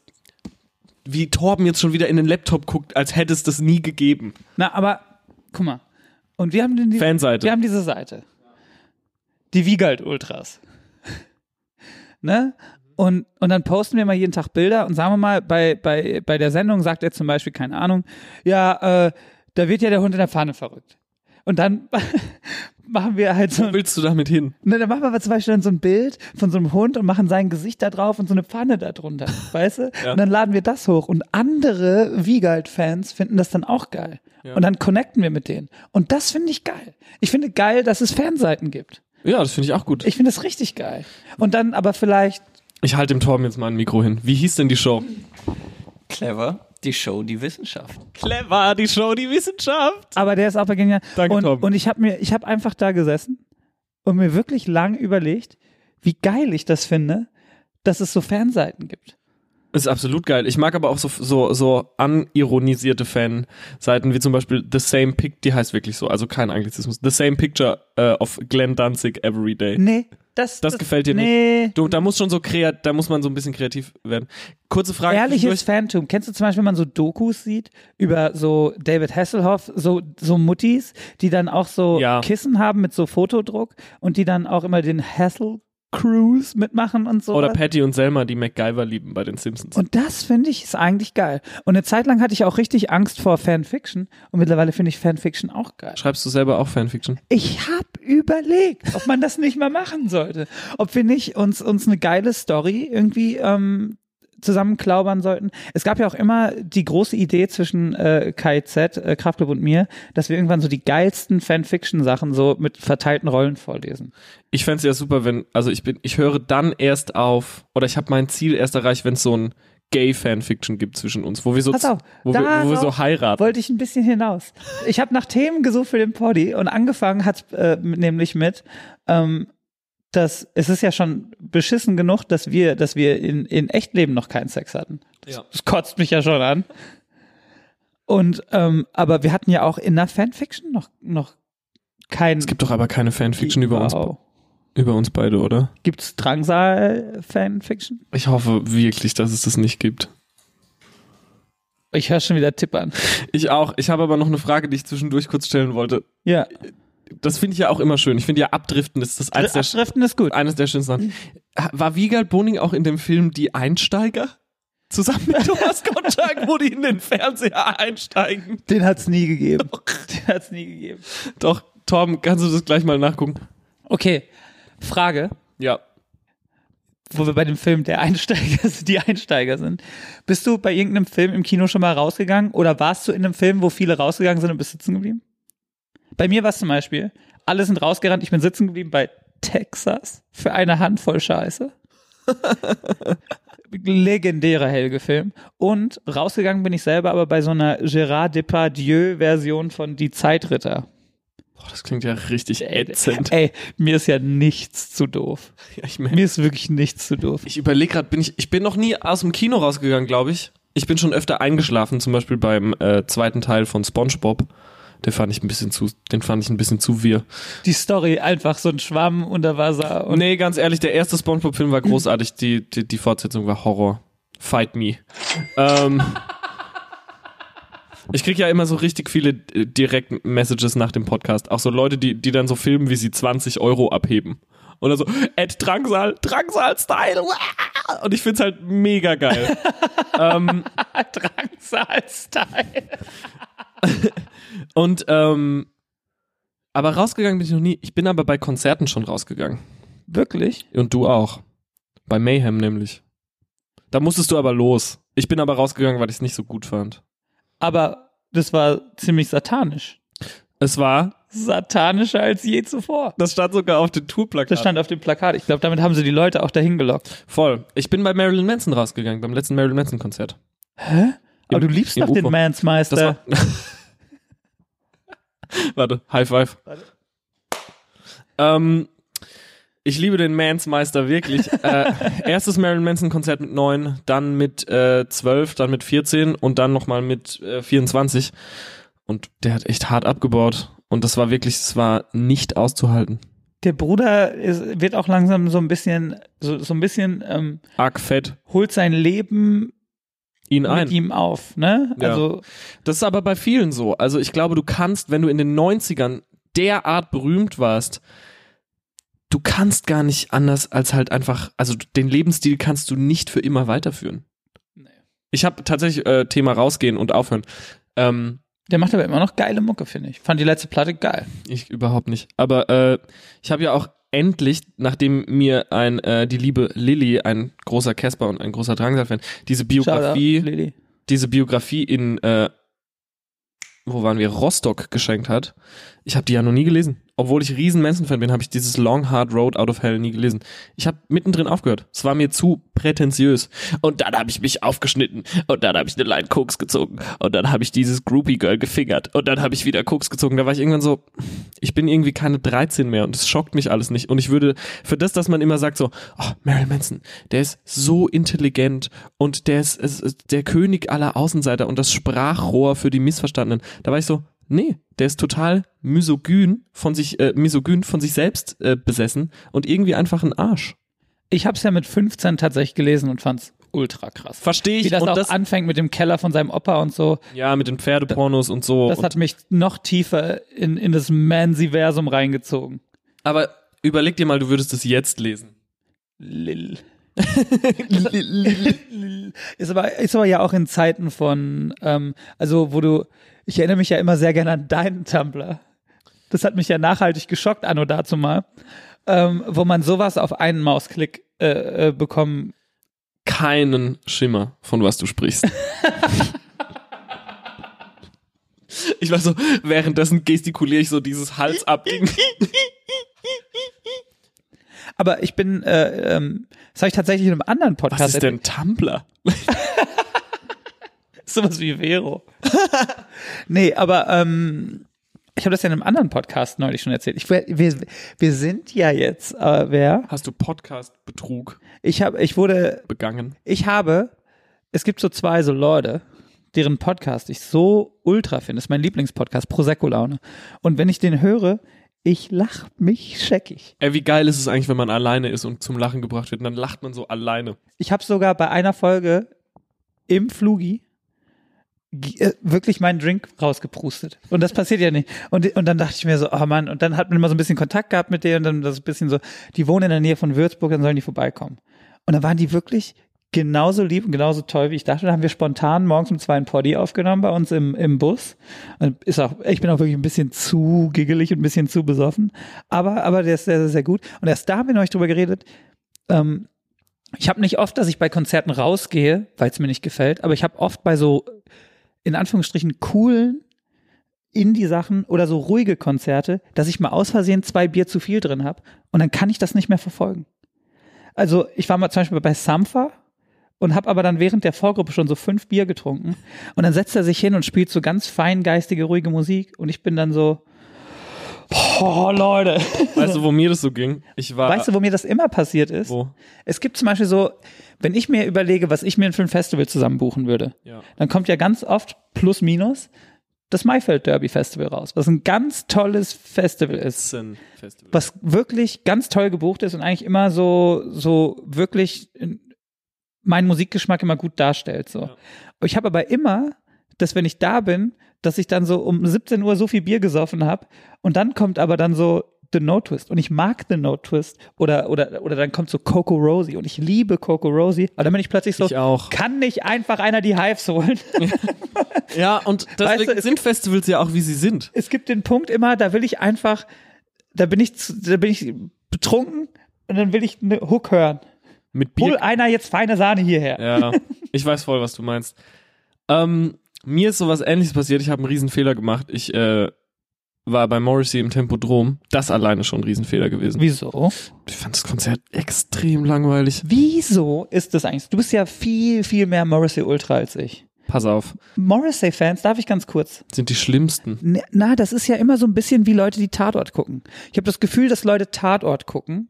wie Torben jetzt schon wieder in den Laptop guckt, als hätte es das nie gegeben.
Na, aber guck mal. Und wir haben den, die,
Fanseite.
wir haben diese Seite. Die Wiegald Ultras. ne? Und, und dann posten wir mal jeden Tag Bilder und sagen wir mal, bei, bei, bei der Sendung sagt er zum Beispiel, keine Ahnung, ja, äh, da wird ja der Hund in der Pfanne verrückt. Und dann machen wir halt so,
Wo willst du damit hin?
ne, dann machen wir aber zum Beispiel dann so ein Bild von so einem Hund und machen sein Gesicht da drauf und so eine Pfanne da drunter, weißt du?
Ja.
Und dann laden wir das hoch und andere Wiegald-Fans finden das dann auch geil.
Ja.
Und dann connecten wir mit denen. Und das finde ich geil. Ich finde geil, dass es Fanseiten gibt.
Ja, das finde ich auch gut.
Ich finde das richtig geil. Und dann aber vielleicht,
Ich halte dem Torben jetzt mal ein Mikro hin. Wie hieß denn die Show?
Clever, die Show, die Wissenschaft.
Clever, die Show, die Wissenschaft.
aber der ist auch genial.
Danke,
und,
Tom.
und ich habe mir, ich habe einfach da gesessen und mir wirklich lang überlegt, wie geil ich das finde, dass es so Fanseiten gibt.
Ist absolut geil. Ich mag aber auch so, so, so anironisierte Fanseiten, wie zum Beispiel The Same Pic, die heißt wirklich so, also kein Anglizismus. The Same Picture äh, of Glenn Danzig Every Day.
Nee, das,
Das gefällt dir nicht?
nee.
Du, da muss schon so kreat, da muss man so ein bisschen kreativ werden. Kurze Frage.
Ehrliches. Phantom. Kennst du zum Beispiel, wenn man so Dokus sieht über so David Hasselhoff, so, so Muttis, die dann auch so
Ja.
Kissen haben mit so Fotodruck und die dann auch immer den Hassel Cruise mitmachen und so.
Oder Patty und Selma, die MacGyver lieben bei den Simpsons.
Und das finde ich ist eigentlich geil. Und eine Zeit lang hatte ich auch richtig Angst vor Fanfiction und mittlerweile finde ich Fanfiction auch geil.
Schreibst du selber auch Fanfiction?
Ich habe überlegt, ob man das nicht mal machen sollte. Ob wir nicht uns, uns eine geile Story irgendwie ähm, zusammenklaubern sollten. Es gab ja auch immer die große Idee zwischen äh, KIZ, äh, Kraftclub und mir, dass wir irgendwann so die geilsten Fanfiction-Sachen so mit verteilten Rollen vorlesen.
Ich fänd's ja super, wenn, also ich bin, ich höre dann erst auf, oder ich habe mein Ziel erst erreicht, wenn es so ein Gay-Fanfiction gibt zwischen uns, wo wir so,
auf,
wo, wir, wo wir so heiraten.
Wollte ich ein bisschen hinaus. Ich habe nach Themen gesucht für den Poddy und angefangen hat äh, nämlich mit, ähm, dass es ist ja schon beschissen genug, dass wir, dass wir in, in Echtleben noch keinen Sex hatten. Das,
Ja.
das kotzt mich ja schon an. Und ähm, aber wir hatten ja auch in der Fanfiction noch noch kein.
Es gibt doch aber keine Fanfiction über uns, über uns beide, oder?
Gibt's Drangsal Fanfiction?
Ich hoffe wirklich, dass es das nicht gibt.
Ich höre schon wieder tippern.
Ich auch. Ich habe aber noch eine Frage, die ich zwischendurch kurz stellen wollte.
Ja,
Das finde ich ja auch immer schön. Ich finde ja Abdriften ist das eines der,
Abschriften ist gut.
eines der schönsten Sachen. War Wiegald Boning auch in dem Film Die Einsteiger? Zusammen mit Thomas Gottschalk, wo die in den Fernseher einsteigen.
Den hat's nie gegeben. Den hat's nie gegeben.
Doch, Torben, kannst du das gleich mal nachgucken?
Okay. Frage,
Ja.
wo wir bei dem Film der Einsteiger, die Einsteiger sind. Bist du bei irgendeinem Film im Kino schon mal rausgegangen oder warst du in einem Film, wo viele rausgegangen sind und bist sitzen geblieben? Bei mir war es zum Beispiel, alle sind rausgerannt, ich bin sitzen geblieben bei Texas für eine Handvoll Scheiße. Legendärer Helge-Film. Und rausgegangen bin ich selber aber bei so einer Gérard Depardieu-Version von Die Zeitritter.
Boah, das klingt ja richtig ätzend.
Ey, mir ist ja nichts zu doof.
Ja, ich merk-
Mir ist wirklich nichts zu doof.
Ich überlege gerade, bin ich, ich bin noch nie aus dem Kino rausgegangen, glaube ich. Ich bin schon öfter eingeschlafen, zum Beispiel beim äh, zweiten Teil von SpongeBob. Den fand ich ein bisschen zu, den fand ich ein bisschen zu wir.
Die Story einfach so ein Schwamm unter Wasser und
Nee, ganz ehrlich, der erste SpongeBob-Film war großartig, die, die, die Fortsetzung war Horror. Fight me. ähm, ich krieg ja immer so richtig viele äh, Direct-Messages nach dem Podcast. Auch so Leute, die, die dann so filmen, wie sie 20 Euro abheben. Oder so, Ed Drangsal, Drangsal-Style. Und ich find's halt mega geil. ähm,
Drangsal-Style.
und, ähm, aber rausgegangen bin ich noch nie. Ich bin aber bei Konzerten schon rausgegangen.
Wirklich?
Und du auch. Bei Mayhem nämlich. Da musstest du aber los. Ich bin aber rausgegangen, weil ich es nicht so gut fand.
Aber das war ziemlich satanisch.
Es war,
Satanischer als je zuvor.
das stand sogar auf den Tourplakat.
Das stand auf dem Plakat. Ich glaube, damit haben sie die Leute auch dahin gelockt.
Voll. Ich bin bei Marilyn Manson rausgegangen, beim letzten Marilyn Manson Konzert.
Hä? Aber
Im-
du liebst doch den Mansmeister.
war. Warte, High Five. Ähm, ich liebe den Mansmeister wirklich. äh, erstes Marilyn Manson Konzert mit neun, dann mit äh, zwölf, dann mit 14 und dann nochmal mit äh, 24. Und der hat echt hart abgebaut. Und das war wirklich, es war nicht auszuhalten.
Der Bruder ist, wird auch langsam so ein bisschen, so, so ein bisschen, ähm,
Arg fett.
holt sein Leben
Ihn
mit
ein.
ihm auf, ne?
Ja.
Also,
Das ist aber bei vielen so. Also ich glaube, du kannst, wenn du in den 90ern derart berühmt warst, du kannst gar nicht anders als halt einfach, also den Lebensstil kannst du nicht für immer weiterführen.
Nee.
Ich habe tatsächlich äh, Thema rausgehen und aufhören. Ähm,
der macht aber immer noch geile Mucke, finde ich. Fand die letzte Platte geil.
ich überhaupt nicht. Aber äh, ich habe ja auch endlich, nachdem mir ein äh, die liebe Lilly, ein großer Casper und ein großer Drangsal-Fan, diese Biografie
Shoutout,
diese Biografie in, äh, wo waren wir, Rostock geschenkt hat. Ich habe die ja noch nie gelesen. Obwohl ich riesen Manson-Fan bin, habe ich dieses Long Hard Road Out of Hell nie gelesen. Ich habe mittendrin aufgehört. Es war mir zu prätentiös. Und dann habe ich mich aufgeschnitten. Und dann habe ich eine Line Koks gezogen. Und dann habe ich dieses Groupie Girl gefingert. Und dann habe ich wieder Koks gezogen. Da war ich irgendwann so, ich bin irgendwie keine 13 mehr. Und es schockt mich alles nicht. Und ich würde, für das, dass man immer sagt so, oh, Marilyn Manson, der ist so intelligent und der ist, ist, ist der König aller Außenseiter und das Sprachrohr für die Missverstandenen. Da war ich so, nee, der ist total misogyn von sich, äh, misogyn von sich selbst äh, besessen und irgendwie einfach ein Arsch.
Ich habe es ja mit 15 tatsächlich gelesen und fand's ultra krass.
Verstehe
Wie
ich.
das
und
auch
das,
anfängt mit dem Keller von seinem Opa und so.
ja, mit den Pferdepornos und so.
Das hat mich noch tiefer in, in das Mansiversum reingezogen.
aber überleg dir mal, du würdest es jetzt lesen.
Lil. ist aber, ist aber ja auch in Zeiten von, ähm, also wo du, ich erinnere mich ja immer sehr gerne an deinen Tumblr. Das hat mich ja nachhaltig geschockt, anno dazu mal, ähm, wo man sowas auf einen Mausklick äh, äh, bekommen.
Keinen Schimmer, von was du sprichst. Ich war so, währenddessen gestikuliere ich so dieses Hals ab
Aber ich bin, äh, ähm, das habe ich tatsächlich in einem anderen Podcast
Was ist denn Tumblr?
Sowas wie Vero. nee, aber ähm, ich habe das ja in einem anderen Podcast neulich schon erzählt. Ich, wir, wir sind ja jetzt, äh, wer?
Hast du Podcast-Betrug
Ich habe, ich wurde,
begangen?
ich habe, es gibt so zwei so Leute, deren Podcast ich so ultra finde. Das ist mein Lieblingspodcast, Prosecco-Laune. Und wenn ich den höre, ich lach mich scheckig.
Ey, wie geil ist es eigentlich, wenn man alleine ist und zum Lachen gebracht wird und dann lacht man so alleine.
Ich habe sogar bei einer Folge im Flugi wirklich meinen Drink rausgeprustet. Und das passiert ja nicht. Und, und dann dachte ich mir so, oh Mann, und dann hat man immer so ein bisschen Kontakt gehabt mit denen und dann das ein bisschen so, die wohnen in der Nähe von Würzburg, dann sollen die vorbeikommen. Und dann waren die wirklich genauso lieb und genauso toll, wie ich dachte. Da haben wir spontan morgens um zwei ein Poddy aufgenommen bei uns im, im Bus. Und ist auch, ich bin auch wirklich ein bisschen zu giggelig und ein bisschen zu besoffen. Aber, aber der ist sehr, sehr, sehr gut. Und erst da haben wir noch nicht drüber geredet. Ähm, ich habe nicht oft, dass ich bei Konzerten rausgehe, weil es mir nicht gefällt, aber ich habe oft bei so, in Anführungsstrichen, coolen Indie-Sachen oder so ruhige Konzerte, dass ich mal aus Versehen zwei Bier zu viel drin habe und dann kann ich das nicht mehr verfolgen. Also ich war mal zum Beispiel bei Sampha und habe aber dann während der Vorgruppe schon so fünf Bier getrunken und dann setzt er sich hin und spielt so ganz feingeistige, ruhige Musik und ich bin dann so, boah, Leute.
Weißt du, wo mir das so ging? Ich war.
Weißt du, wo mir das immer passiert ist?
Wo?
Es gibt zum Beispiel so, wenn ich mir überlege, was ich mir für ein Festival zusammen buchen würde,
Ja.
dann kommt ja ganz oft plus minus das Maifeld Derby Festival raus, was ein ganz tolles Festival ist,
Festival.
was wirklich ganz toll gebucht ist und eigentlich immer so so wirklich in- meinen Musikgeschmack immer gut darstellt. So,
Ja.
ich habe aber immer, dass wenn ich da bin, dass ich dann so um 17 Uhr so viel Bier gesoffen habe und dann kommt aber dann so The No Twist und ich mag The No Twist oder oder oder dann kommt so Coco Rosie und ich liebe Coco Rosie, aber dann bin ich plötzlich so,
Ich auch.
kann nicht einfach einer die Hives holen?
Ja, und deswegen
Weißt du,
sind Festivals ja auch, wie sie sind.
es gibt den Punkt immer, da will ich einfach, da bin ich, da bin ich betrunken und dann will ich eine Hook hören.
Mit
Hol
Bier.
einer jetzt feine Sahne hierher.
Ja, ich weiß voll, was du meinst. Ähm, mir ist sowas ähnliches passiert. Ich habe einen Riesenfehler gemacht. Ich äh, war bei Morrissey im Tempodrom. Das alleine schon ein Riesenfehler gewesen.
Wieso?
Ich fand das Konzert extrem langweilig.
Wieso ist das eigentlich? Du bist ja viel, viel mehr Morrissey Ultra als ich.
Pass auf.
Morrissey-Fans, darf ich ganz kurz?
Sind die schlimmsten.
Ne- Na, das ist ja immer so ein bisschen wie Leute, die Tatort gucken. Ich habe das Gefühl, dass Leute Tatort gucken,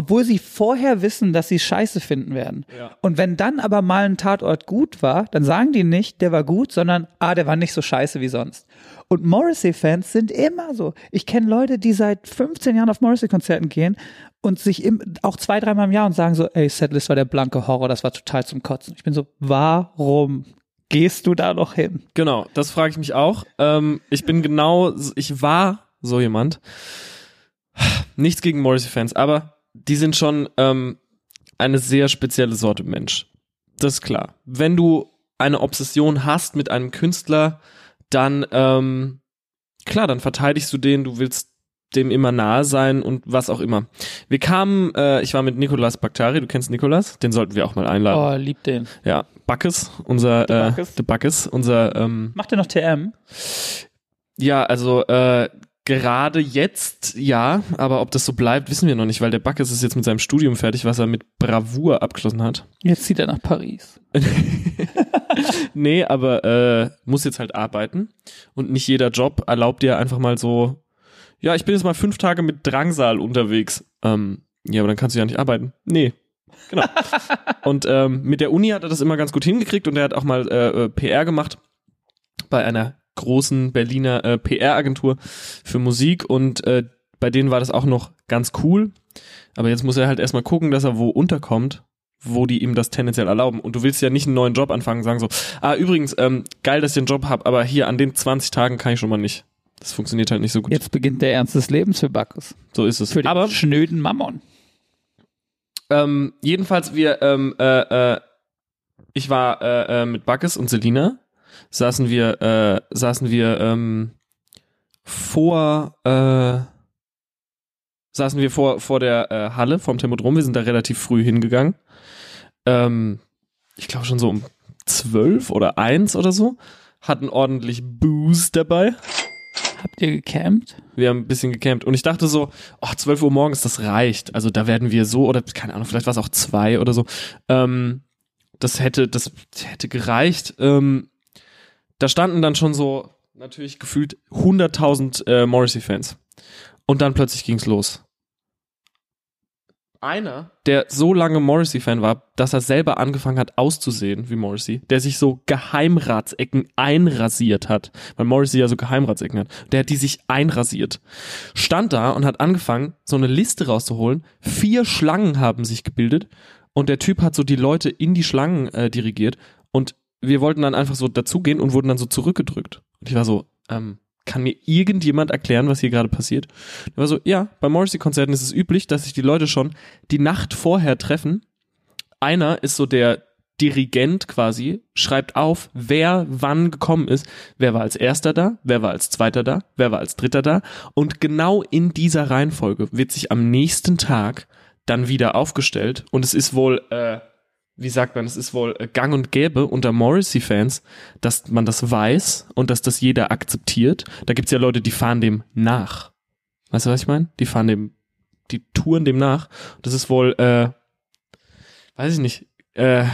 obwohl sie vorher wissen, dass sie scheiße finden werden.
Ja.
Und wenn dann aber mal ein Tatort gut war, dann sagen die nicht, der war gut, sondern, ah, der war nicht so scheiße wie sonst. Und Morrissey-Fans sind immer so. Ich kenne Leute, die seit 15 Jahren auf Morrissey-Konzerten gehen und sich im, auch zwei, dreimal im Jahr und sagen so, ey, Setlist war der blanke Horror, das war total zum Kotzen. Ich bin so, warum gehst du da noch hin?
Genau, das frage ich mich auch. Ähm, ich bin genau, ich war so jemand. Nichts gegen Morrissey-Fans, aber die sind schon ähm, eine sehr spezielle Sorte Mensch. Das ist klar. Wenn du eine Obsession hast mit einem Künstler, dann ähm, klar, dann verteidigst du den, du willst dem immer nahe sein und was auch immer. Wir kamen, äh, ich war mit Nikolas Bakhtari, du kennst Nikolas, den sollten wir auch mal einladen.
Oh, lieb den.
Ja, Backes, unser
De
äh,
Backes.
De Backes, unser ähm,
Macht er noch TM?
ja, also äh, gerade jetzt ja, aber ob das so bleibt, wissen wir noch nicht, weil der Backes ist jetzt mit seinem Studium fertig, was er mit Bravour abgeschlossen hat.
Jetzt zieht er nach Paris.
nee, aber äh, muss jetzt halt arbeiten und nicht jeder Job erlaubt dir einfach mal so, ja, ich bin jetzt mal fünf Tage mit Drangsal unterwegs. Ähm, ja, aber dann kannst du ja nicht arbeiten. Nee. Genau. und ähm, mit der Uni hat er das immer ganz gut hingekriegt und er hat auch mal äh, äh, PR gemacht bei einer großen Berliner äh, PR-Agentur für Musik und äh, bei denen war das auch noch ganz cool. Aber jetzt muss er halt erstmal gucken, dass er wo unterkommt, wo die ihm das tendenziell erlauben. Und du willst ja nicht einen neuen Job anfangen sagen so, ah, übrigens, ähm, geil, dass ich den Job habe, aber hier an den 20 Tagen kann ich schon mal nicht. Das funktioniert halt nicht so gut.
Jetzt beginnt der Ernst des Lebens für Bacchus.
So ist es.
Für den
aber
schnöden Mammon.
ähm, jedenfalls, wir, ähm, äh, äh, ich war äh, äh, mit Backes und Selina, saßen wir, äh, saßen wir ähm, vor, äh, saßen wir vor, vor der äh, Halle vom Tempodrom. Wir sind da relativ früh hingegangen. Ähm, ich glaube schon so um zwölf oder eins oder so. Hatten ordentlich Booze dabei.
Habt ihr gecampt?
Wir haben ein bisschen gecampt und ich dachte so, oh, 12 Uhr morgens, das reicht. Also da werden wir so, oder keine Ahnung, vielleicht war es auch zwei oder so. Ähm, das hätte, das hätte gereicht. Ähm, da standen dann schon so natürlich gefühlt 100.000 äh, Morrissey-Fans. Und dann plötzlich ging's los. Einer, der so lange Morrissey-Fan war, dass er selber angefangen hat auszusehen wie Morrissey, der sich so Geheimratsecken einrasiert hat, weil Morrissey ja so Geheimratsecken hat, der hat die sich einrasiert, stand da und hat angefangen, so eine Liste rauszuholen. Vier Schlangen haben sich gebildet und der Typ hat so die Leute in die Schlangen äh, dirigiert und wir wollten dann einfach so dazugehen und wurden dann so zurückgedrückt. Und ich war so, ähm, kann mir irgendjemand erklären, was hier gerade passiert? Der war so, ja, bei Morrissey-Konzerten ist es üblich, dass sich die Leute schon die Nacht vorher treffen, einer ist so der Dirigent quasi, schreibt auf, wer wann gekommen ist, wer war als erster da, wer war als zweiter da, wer war als dritter da? Und genau in dieser Reihenfolge wird sich am nächsten Tag dann wieder aufgestellt. Und es ist wohl, äh, wie sagt man, es ist wohl äh, gang und gäbe unter Morrissey-Fans, dass man das weiß und dass das jeder akzeptiert. Da gibt's ja Leute, die fahren dem nach. Weißt du, was ich meine? Die fahren dem, die touren dem nach. Das ist wohl, äh, weiß ich nicht, äh,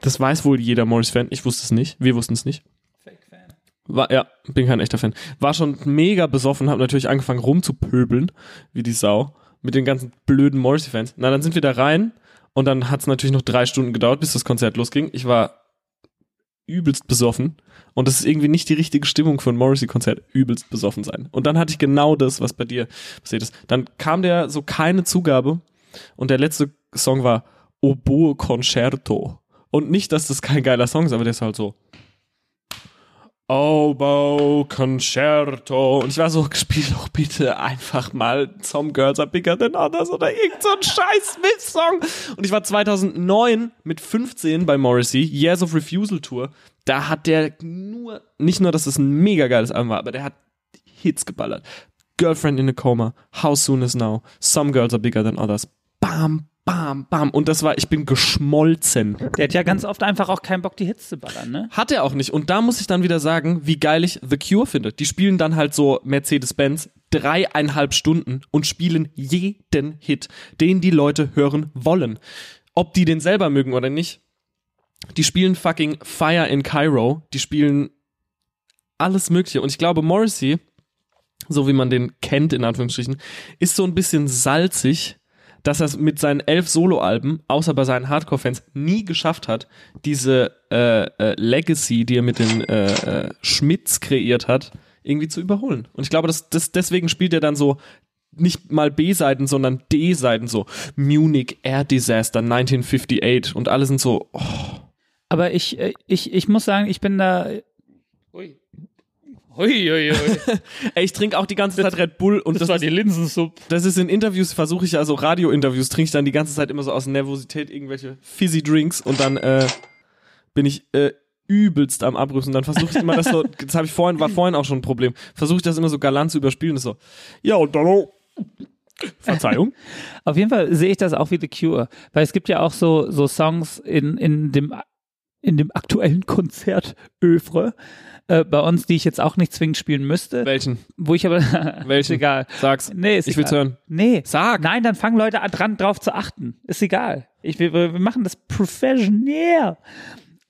das weiß wohl jeder Morris-Fan. Ich wusste es nicht. Wir wussten es nicht.
Fake-Fan.
War, ja, bin kein echter Fan. War schon mega besoffen, hab natürlich angefangen rumzupöbeln, wie die Sau, mit den ganzen blöden Morrissey-Fans. Na, dann sind wir da rein und dann hat's natürlich noch drei Stunden gedauert, bis das Konzert losging. Ich war übelst besoffen und das ist irgendwie nicht die richtige Stimmung für ein Morrissey-Konzert, übelst besoffen sein. Und dann hatte ich genau das, was bei dir passiert ist. Dann kam der so keine Zugabe und der letzte Song war Oboe Concerto. Und nicht, dass das kein geiler Song ist, aber der ist halt so. Oboe Concerto. Und ich war so, spiel doch bitte einfach mal Some Girls Are Bigger Than Others oder irgend so ein scheiß Smith-Song. Und ich war 2009 mit 15 bei Morrissey, Years of Refusal Tour. Da hat der nur, nicht nur, dass es ein mega geiles Album war, aber der hat Hits geballert. Girlfriend in a Coma, How Soon Is Now, Some Girls Are Bigger Than Others. Bam, bam, bam. Und das war, ich bin geschmolzen.
Der hat ja ganz oft einfach auch keinen Bock, die Hits zu ballern, ne?
Hat er auch nicht. Und da muss ich dann wieder sagen, wie geil ich The Cure finde. Die spielen dann halt so Mercedes-Benz dreieinhalb Stunden und spielen jeden Hit, den die Leute hören wollen. Ob die den selber mögen oder nicht. Die spielen fucking Fire in Cairo. Die spielen alles Mögliche. Und ich glaube, Morrissey, so wie man den kennt, in Anführungsstrichen, ist so ein bisschen salzig, dass er es mit seinen elf Soloalben, außer bei seinen Hardcore-Fans, nie geschafft hat, diese äh, äh, Legacy, die er mit den äh, äh, Schmitz kreiert hat, irgendwie zu überholen. Und ich glaube, dass, dass deswegen spielt er dann so nicht mal B-Seiten, sondern D-Seiten, so Munich Air Disaster 1958 und alle sind so, oh,
Aber ich, äh, ich, ich muss sagen, ich bin da. Ui. Ui,
ey, ich trinke auch die ganze Zeit Red Bull und das,
war
ist,
die Linsensuppe.
das ist in Interviews, versuche ich also Radio-Interviews, trinke ich dann die ganze Zeit immer so aus Nervosität irgendwelche fizzy Drinks und dann äh, bin ich äh, übelst am Abrüsten. Dann versuche ich immer das so, das habe ich vorhin, war vorhin auch schon ein Problem, versuche ich das immer so galant zu überspielen, das so, ja und dann. Verzeihung.
Auf jeden Fall sehe ich das auch wie The Cure, weil es gibt ja auch so, so Songs in, in dem in dem aktuellen Konzert Övre äh, bei uns, die ich jetzt auch nicht zwingend spielen müsste,
Welchen?
wo ich aber
Welchen?
ist egal.
Sag's.
Nee, ist
Ich will's
egal.
hören.
Nee.
Sag.
Nein, dann fangen Leute an, dran drauf zu achten. Ist egal. Ich, wir, wir machen das professionell.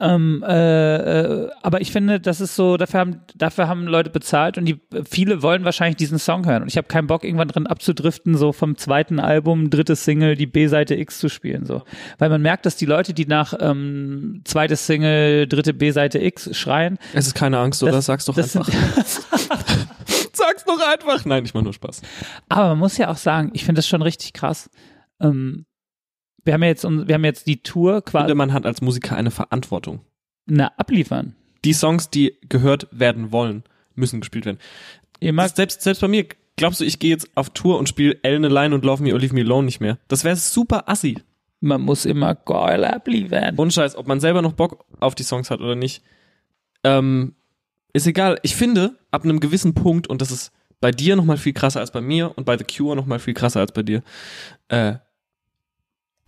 Ähm, äh, äh, aber ich finde, das ist so, dafür haben, dafür haben Leute bezahlt und die viele wollen wahrscheinlich diesen Song hören. Und ich habe keinen Bock, irgendwann drin abzudriften, so vom zweiten Album, drittes Single, die B-Seite X zu spielen. so. Weil man merkt, dass die Leute, die nach ähm, zweites Single, dritte B-Seite X schreien,
Es ist keine Angst, oder?
Das-
Sag's doch
das
einfach. Sag's doch einfach. Nein, ich mach nur Spaß.
Aber man muss ja auch sagen, ich finde das schon richtig krass. Ähm, wir haben ja jetzt, wir haben jetzt die Tour
Ich
quasi
finde, man hat als Musiker eine Verantwortung.
na, abliefern.
Die Songs, die gehört werden wollen, müssen gespielt werden. Selbst, selbst bei mir, glaubst du, ich gehe jetzt auf Tour und spiele Ellen Line und Love Me or Leave Me Alone nicht mehr? Das wäre super assi.
man muss immer geil abliefern.
Und Scheiß, ob man selber noch Bock auf die Songs hat oder nicht, ähm, ist egal. Ich finde, ab einem gewissen Punkt, und das ist bei dir noch mal viel krasser als bei mir und bei The Cure noch mal viel krasser als bei dir, äh,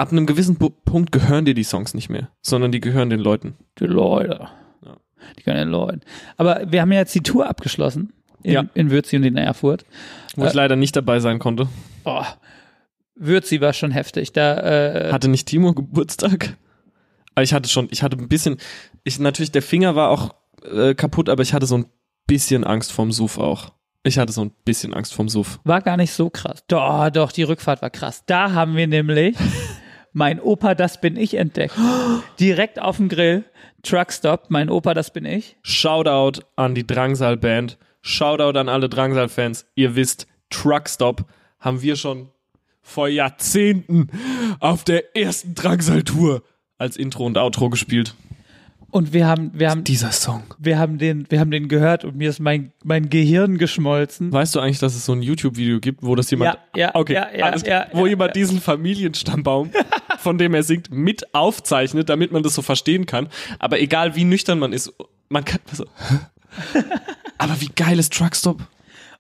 ab einem gewissen Punkt gehören dir die Songs nicht mehr, sondern die gehören den Leuten.
Die Leute.
Ja.
Die können den Leuten. Aber wir haben ja jetzt die Tour abgeschlossen. In,
Ja.
in Würzi und in Erfurt.
Wo ich
Äh.
leider nicht dabei sein konnte.
Oh, Würzi war schon heftig. Da, äh,
Hatte nicht Timo Geburtstag? Aber ich hatte schon, ich hatte ein bisschen, ich natürlich, der Finger war auch äh, kaputt, aber ich hatte so ein bisschen Angst vorm Suff auch. Ich hatte so ein bisschen Angst vorm Suff.
war gar nicht so krass. Doch, doch, die Rückfahrt war krass. Da haben wir nämlich mein Opa, das bin ich entdeckt. Direkt auf dem Grill. Truckstop, mein Opa, das bin ich.
Shoutout an die Drangsal Band. Shoutout an alle Drangsal Fans. Ihr wisst, Truckstop haben wir schon vor Jahrzehnten auf der ersten Drangsal Tour als Intro und Outro gespielt.
Und wir haben, wir haben,
Dieser Song.
wir haben den, wir haben den gehört und mir ist mein, mein Gehirn geschmolzen.
Weißt du eigentlich, dass es so ein YouTube-Video gibt, wo das jemand,
Ja, ja,
okay,
ja, ja,
alles
ja,
wo
ja,
jemand
ja.
diesen Familienstammbaum, von dem er singt, mit aufzeichnet, damit man das so verstehen kann. Aber egal wie nüchtern man ist, man kann so. Aber wie geil ist Truckstop?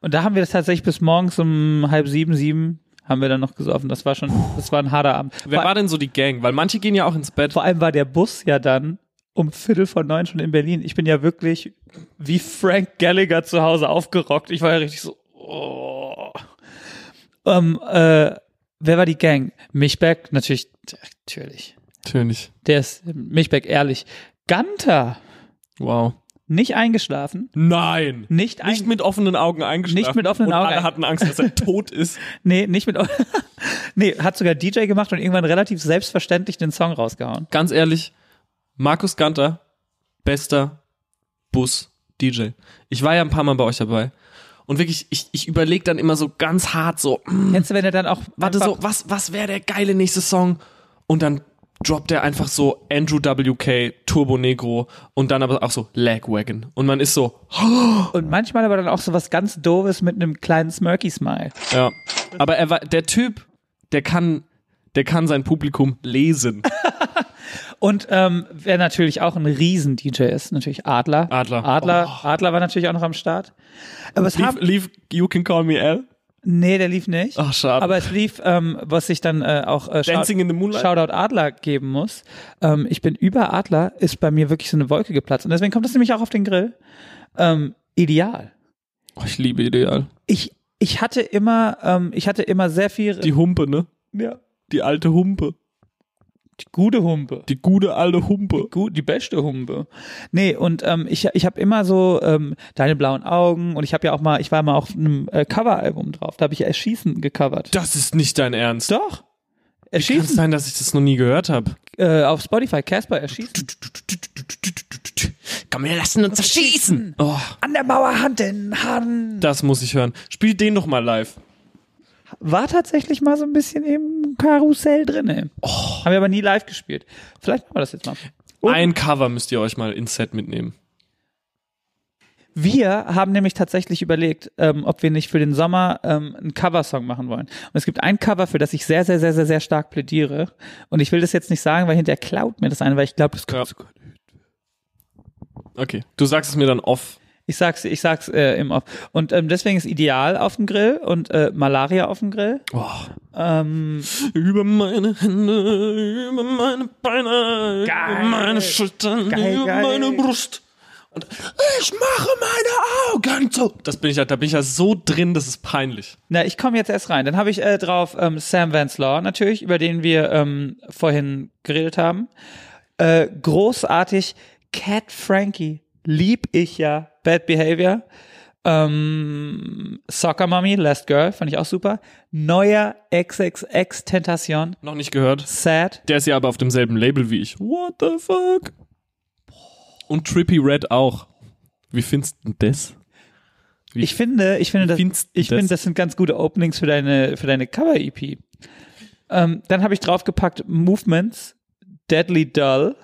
Und da haben wir das tatsächlich bis morgens um halb sieben, sieben haben wir dann noch gesoffen. Das war schon, das war ein harter Abend.
Wer war denn so die Gang? Weil manche gehen ja auch ins Bett.
vor allem war der Bus ja dann um Viertel vor neun schon in Berlin. Ich bin ja wirklich wie Frank Gallagher zu Hause aufgerockt. Ich war ja richtig so, oh. Ähm, äh, wer war die Gang? Michbeck, natürlich, natürlich.
Natürlich.
Der ist Michbeck, ehrlich. Ganter,
Wow.
nicht eingeschlafen.
Nein.
Nicht, ein,
Nicht mit offenen Augen eingeschlafen.
Nicht mit offenen
und
Augen
Alle hatten Angst, dass er tot ist.
Nee, nicht mit. nee, hat sogar DJ gemacht und irgendwann relativ selbstverständlich den Song rausgehauen.
Ganz ehrlich, Markus Ganter, bester Bus-DJ. Ich war ja ein paar Mal bei euch dabei. Und wirklich, ich, ich überlege dann immer so ganz hart so, mm,
du, wenn er dann auch.
warte so, was, was wäre der geile nächste Song? Und dann droppt er einfach so Andrew WK, Turbo Negro und dann aber auch so Lagwagon. Und man ist so,
Und manchmal aber dann auch so was ganz Doofes mit einem kleinen Smirky-Smile.
ja. Aber er war, der Typ, der kann, der kann sein Publikum lesen.
Und ähm, wer natürlich auch ein Riesen-DJ ist, natürlich Adler.
Adler.
Adler, Adler war natürlich auch noch am Start. Aber es
Lief,
haben,
lief You Can Call Me L.
nee, der lief nicht.
Ach, schade.
Aber es lief, ähm, was ich dann äh, auch äh,
Dancing in the Moonlight.
Shoutout Adler geben muss. Ähm, ich bin über Adler, ist bei mir wirklich so eine Wolke geplatzt. Und deswegen kommt das nämlich auch auf den Grill. Ähm, ideal.
Oh, ich liebe Ideal.
Ich, ich hatte immer, ähm, ich hatte immer sehr viel.
Die Humpe, ne?
ja,
Die alte Humpe.
Die gute Humpe.
Die gute alte Humpe.
Gut, die beste Humpe. Nee, und ähm, ich, ich habe immer so ähm, deine blauen Augen und ich habe ja auch mal, ich war mal auf einem äh, Coveralbum drauf, da habe ich Erschießen gecovert.
Das ist nicht dein Ernst.
Doch.
Kann es
Erschießen
sein, dass ich das noch nie gehört habe?
äh, auf Spotify, Casper Erschießen.
Komm, wir lassen uns erschießen. Oh,
An der Mauer Hand in Hand.
das muss ich hören. Spiel den noch mal live.
War tatsächlich mal so ein bisschen im Karussell drin. ey. Haben wir aber nie live gespielt. Vielleicht machen wir das jetzt mal. Und
Ein Cover müsst ihr euch mal ins Set mitnehmen.
Wir haben nämlich tatsächlich überlegt, ähm, ob wir nicht für den Sommer ähm, einen Coversong machen wollen. Und es gibt ein Cover, für das ich sehr, sehr, sehr, sehr, sehr stark plädiere. Und ich will das jetzt nicht sagen, weil hinterher klaut mir das eine, weil ich glaube, das
Ja.
kommt sogar.
Okay, du sagst es mir dann off.
Ich sag's, ich sag's äh, im Off. Und ähm, deswegen ist Ideal auf dem Grill und äh, Malaria auf dem Grill.
Oh.
Ähm,
Über meine Hände, über meine Beine,
Geil.
über meine Schultern,
Geil,
über
geil.
meine Brust. Und ich mache meine Augen zu. Das bin ich ja, da bin ich ja so drin, das ist peinlich.
na, ich komme jetzt erst rein. Dann habe ich äh, drauf ähm, Sam Vance Law natürlich, über den wir ähm, vorhin geredet haben. Äh, großartig. Cat Frankie lieb ich ja. Bad Behavior. Ähm, Soccer Mommy, Last Girl, fand ich auch super. Neuer XXX Tentation.
Noch nicht gehört.
Sad.
Der ist ja aber auf demselben Label wie ich. What the fuck? Und Trippy Red auch. Wie findest du das? Wie
Ich finde, ich finde, das, ich
das?
finde, das sind ganz gute Openings für deine, für deine Cover-EP. Ähm, dann habe ich draufgepackt Movements, Deadly Dull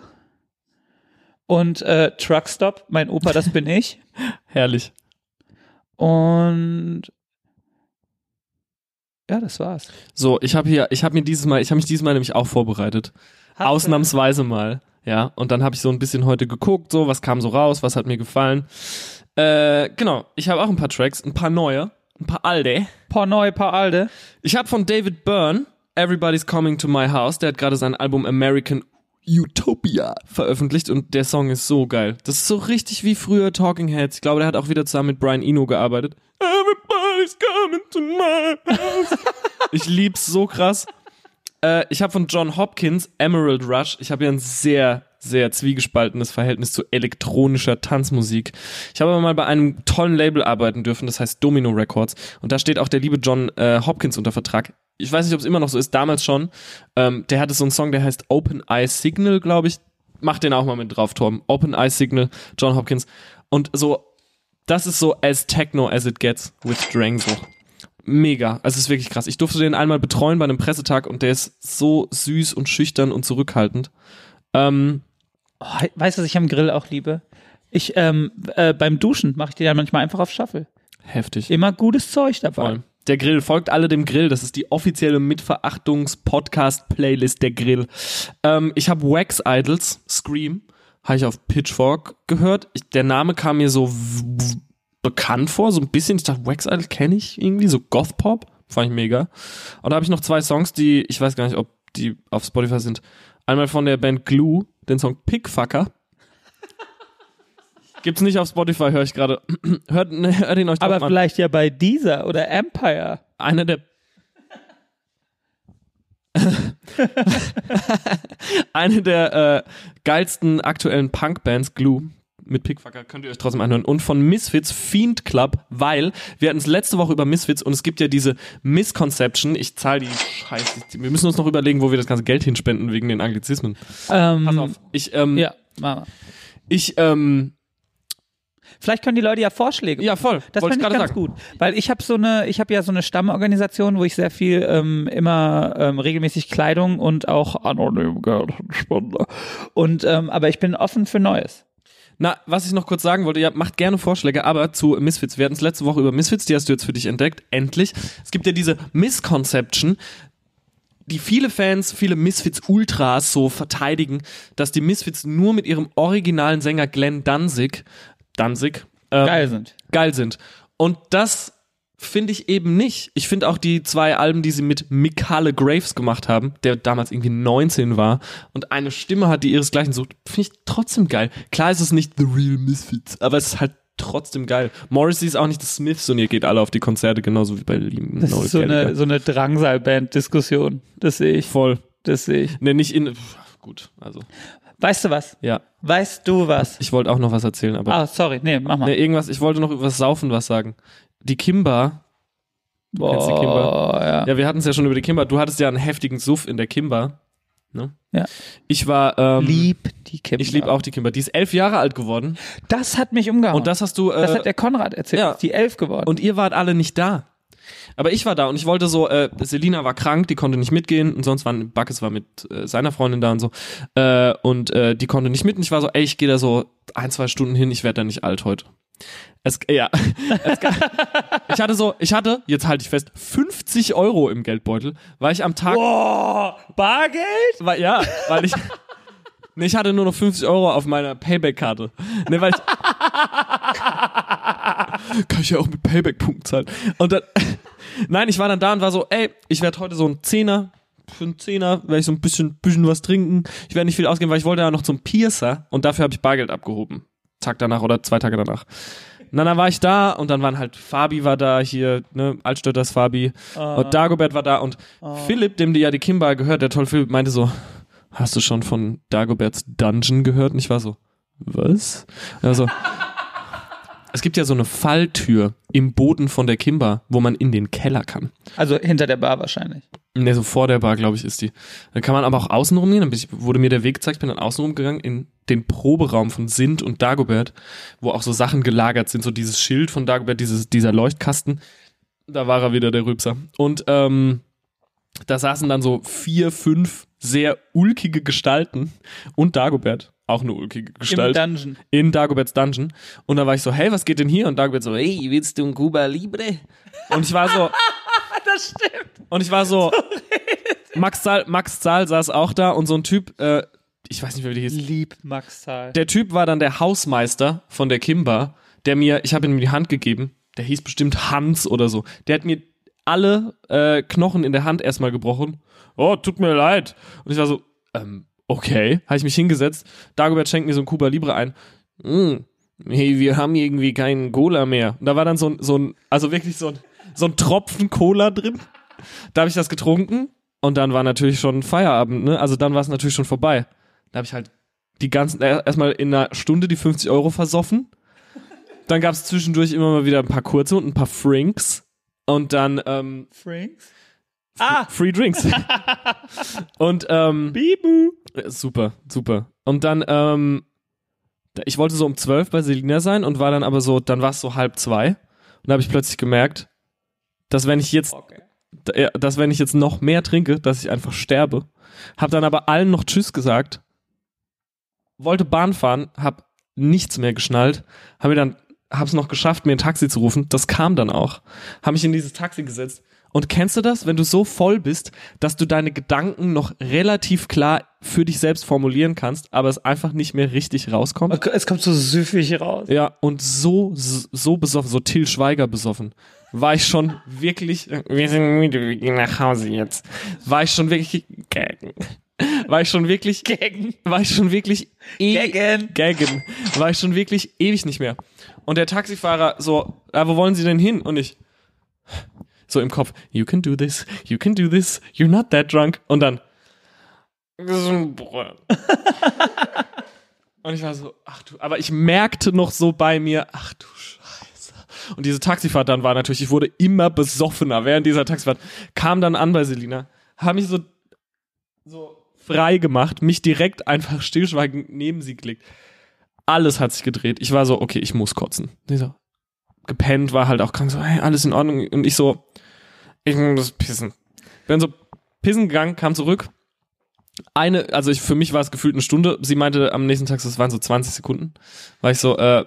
und äh, Truckstop, mein Opa, das bin ich.
Herrlich.
Und ja, das war's.
So, ich habe hier, ich habe mir dieses Mal, ich habe mich dieses Mal nämlich auch vorbereitet.
Hast du-
Ausnahmsweise mal. Ja, und dann habe ich so ein bisschen heute geguckt, so, was kam so raus, was hat mir gefallen. Äh, genau, ich habe auch ein paar Tracks, ein paar neue, ein paar alte.
Paar neue, paar alte.
Ich habe von David Byrne, Everybody's Coming to My House, der hat gerade sein Album American Utopia veröffentlicht und der Song ist so geil. Das ist so richtig wie früher Talking Heads. Ich glaube, der hat auch wieder zusammen mit Brian Eno gearbeitet. Everybody's coming to my house. ich lieb's so krass. Äh, ich habe von John Hopkins Emerald Rush. Ich habe ja ein sehr, sehr zwiegespaltenes Verhältnis zu elektronischer Tanzmusik. Ich habe aber mal bei einem tollen Label arbeiten dürfen, das heißt Domino Records. Und da steht auch der liebe John äh, Hopkins unter Vertrag. Ich weiß nicht, ob es immer noch so ist, damals schon. Ähm, der hatte so einen Song, der heißt Open Eye Signal, glaube ich. Mach den auch mal mit drauf, Torben. Open Eye Signal, John Hopkins. Und so, das ist so as techno as it gets with Drang so mega. Also es ist wirklich krass. Ich durfte den einmal betreuen bei einem Pressetag und der ist so süß und schüchtern und zurückhaltend. Ähm,
Oh, weißt du, was ich am Grill auch liebe? Ich, ähm, äh, beim Duschen mache ich die dann manchmal einfach auf Shuffle.
Heftig.
Immer gutes Zeug dabei.
Voll. Der Grill folgt alle dem Grill. Das ist die offizielle Mitverachtungs-Podcast-Playlist der Grill. Ähm, ich habe Wax Idols, Scream, habe ich auf Pitchfork gehört. Ich, der Name kam mir so bekannt vor, so ein bisschen. Ich dachte, Wax Idols kenne ich irgendwie, so Goth Pop. Fand ich mega. Und da habe ich noch zwei Songs, die, ich weiß gar nicht, ob die auf Spotify sind. Einmal von der Band Glue, den Song Pickfucker. Gibt's nicht auf Spotify, höre ich gerade. hört, ne, hört ihn euch
Aber
an.
vielleicht ja bei dieser oder Empire.
Einer der eine der äh, geilsten aktuellen Punkbands, Glue, mit Pickfucker, könnt ihr euch trotzdem anhören. Und von Misfits, Fiend Club, weil wir hatten es letzte Woche über Misfits und es gibt ja diese Misconception, ich zahle die Scheiße, wir müssen uns noch überlegen, wo wir das ganze Geld hinspenden wegen den Anglizismen.
Ähm,
Pass auf, ich, ähm,
Ja, Mama.
ich, ähm,
Vielleicht können die Leute ja Vorschläge.
ja voll,
Das finde ich ganz
sagen.
gut, weil ich habe so eine, ich habe ja so eine Stammorganisation, wo ich sehr viel ähm, immer ähm, regelmäßig Kleidung und auch anonym Geld spende. Und ähm, aber ich bin offen für Neues.
Na, was ich noch kurz sagen wollte, ja, macht gerne Vorschläge, aber zu Misfits. Wir hatten es letzte Woche über Misfits, die hast du jetzt für dich entdeckt, endlich. Es gibt ja diese Misconception, die viele Fans, viele Misfits-Ultras so verteidigen, dass die Misfits nur mit ihrem originalen Sänger Glenn Danzig, Danzig, ähm,
Geil sind.
geil sind. Und das finde ich eben nicht. Ich finde auch die zwei Alben, die sie mit Mikale Graves gemacht haben, der damals irgendwie 19 war und eine Stimme hat, die ihresgleichen sucht, finde ich trotzdem geil. Klar ist es nicht The Real Misfits, aber es ist halt trotzdem geil. Morrissey ist auch nicht das Smiths und ihr geht alle auf die Konzerte, genauso wie bei Liam
Das
Noel
ist so
Gallagher.
eine, so eine Drangsal-Band-Diskussion. Das sehe ich.
Voll.
Das sehe ich.
Ne, nicht in, pff, gut, also,
Weißt du was?
ja.
Weißt du was?
Ich wollte auch noch was erzählen, aber,
Ah, sorry. Nee, mach mal.
ne, irgendwas, ich wollte noch über das Saufen was sagen. Die Kimba, kennst die Kimber?
ja.
Ja, wir hatten es ja schon über die Kimber. Du hattest ja einen heftigen Suff in der Kimber. Ne?
Ja.
Ich war, ähm,
Lieb die Kinder.
ich liebe auch die Kimber. Die ist elf Jahre alt geworden.
Das hat mich umgehauen.
Und das hast du, äh,
das hat der Konrad erzählt.
ja.
Die elf geworden.
und ihr wart alle nicht da. Aber ich war da und ich wollte so, äh, Selina war krank, die konnte nicht mitgehen und sonst waren, Backes war mit äh, seiner Freundin da und so. Äh, und äh, die konnte nicht mit und ich war so, ey, ich gehe da so ein, zwei Stunden hin, ich werde da nicht alt heute. Es, ja. Es, ich hatte so, ich hatte, jetzt halte ich fest, 50 Euro im Geldbeutel, weil ich am Tag
Boah, Bargeld?
Weil, ja, weil ich. Nee, ich hatte nur noch 50 Euro auf meiner Payback-Karte. Nee, weil ich. Kann ich ja auch mit Payback-Punkten zahlen. Und dann. Nein, ich war dann da und war so, ey, ich werde heute so ein Zehner. Für einen Zehner werde ich so ein bisschen, bisschen was trinken. Ich werde nicht viel ausgeben, weil ich wollte ja noch zum Piercer und dafür habe ich Bargeld abgehoben. Tag danach oder zwei Tage danach. Und dann war ich da und dann waren halt Fabi war da hier, ne, Altstötters Fabi und Dagobert war da und Philipp, dem die ja die Kimba gehört, der tolle Philipp, meinte so, hast du schon von Dagoberts Dungeon gehört? Und ich war so, was? Also, es gibt ja so eine Falltür im Boden von der Kimba, wo man in den Keller kann.
Also hinter der Bar wahrscheinlich.
Ne, so vor der Bar, glaube ich, ist die. Da kann man aber auch außen rumgehen. Dann wurde mir der Weg gezeigt, bin dann außen rumgegangen in den Proberaum von Sint und Dagobert, wo auch so Sachen gelagert sind, so dieses Schild von Dagobert, dieses, dieser Leuchtkasten. Da war er wieder, der Rübser. Und ähm, da saßen dann so vier, fünf sehr ulkige Gestalten und Dagobert, auch eine ulkige Gestalt
Im Dungeon.
in Dagoberts Dungeon. Und da war ich so, hey, was geht denn hier? Und Dagobert so, hey, willst du ein Cuba Libre? Und ich war so,
Das stimmt.
und ich war so, Max Zahl, Max Zahl saß auch da und so ein Typ, äh, ich weiß nicht, wie der hieß.
Lieb Max Zahl.
Der Typ war dann der Hausmeister von der Kimba, der mir, ich habe ihm die Hand gegeben, der hieß bestimmt Hans oder so. Der hat mir alle äh, Knochen in der Hand erstmal gebrochen. Oh, tut mir leid. Und ich war so, ähm, okay. Habe ich mich hingesetzt. Dagobert schenkt mir so ein Cuba Libre ein. Mm, hey, wir haben irgendwie keinen Cola mehr. Und da war dann so ein, so ein also wirklich so ein, so ein Tropfen Cola drin. Da habe ich das getrunken und dann war natürlich schon Feierabend, ne? Also dann war es natürlich schon vorbei. Da habe ich halt die ganzen, erstmal in einer Stunde die 50 Euro versoffen. Dann gab es zwischendurch immer mal wieder ein paar kurze und ein paar Frinks. Und dann ähm,
Franks? Ah,
Free Drinks. und ähm,
Bibu.
super, super. Und dann, ähm, ich wollte so um 12 bei Selina sein und war dann aber so, dann war es so halb zwei. Und da habe ich plötzlich gemerkt, dass wenn ich jetzt
Okay.
dass wenn ich jetzt noch mehr trinke, dass ich einfach sterbe. Hab dann aber allen noch Tschüss gesagt. wollte Bahn fahren, hab nichts mehr geschnallt, habe mir dann hab's noch geschafft, mir ein Taxi zu rufen. Das kam dann auch. Habe mich in dieses Taxi gesetzt. Und kennst du das, wenn du so voll bist, dass du deine Gedanken noch relativ klar für dich selbst formulieren kannst, aber es einfach nicht mehr richtig rauskommt?
Es kommt so süffig raus.
Ja, und so, so besoffen, so Till Schweiger besoffen, war ich schon wirklich, wir sind müde, wir gehen nach Hause jetzt. War ich schon wirklich. War ich schon wirklich,
Gaggen.
war ich schon wirklich, e
Gaggen.
gaggen. War ich schon wirklich ewig nicht mehr. Und der Taxifahrer so, ah, wo wollen Sie denn hin? Und ich, so im Kopf, you can do this, you can do this, you're not that drunk. Und dann, und ich war so, ach du, aber ich merkte noch so bei mir, ach du Scheiße. Und diese Taxifahrt dann war natürlich, ich wurde immer besoffener während dieser Taxifahrt. Kam dann an bei Selina, habe mich so, so frei gemacht, mich direkt einfach stillschweigend neben sie gelegt. Alles hat sich gedreht. Ich war so, okay, ich muss kotzen. Die so, gepennt, war halt auch krank, so, hey, alles in Ordnung. Und ich so, ich muss pissen. Bin so pissen gegangen, kam zurück. Eine, also ich, für mich war es gefühlt eine Stunde. Sie meinte am nächsten Tag, das waren so 20 Sekunden. War ich so, äh,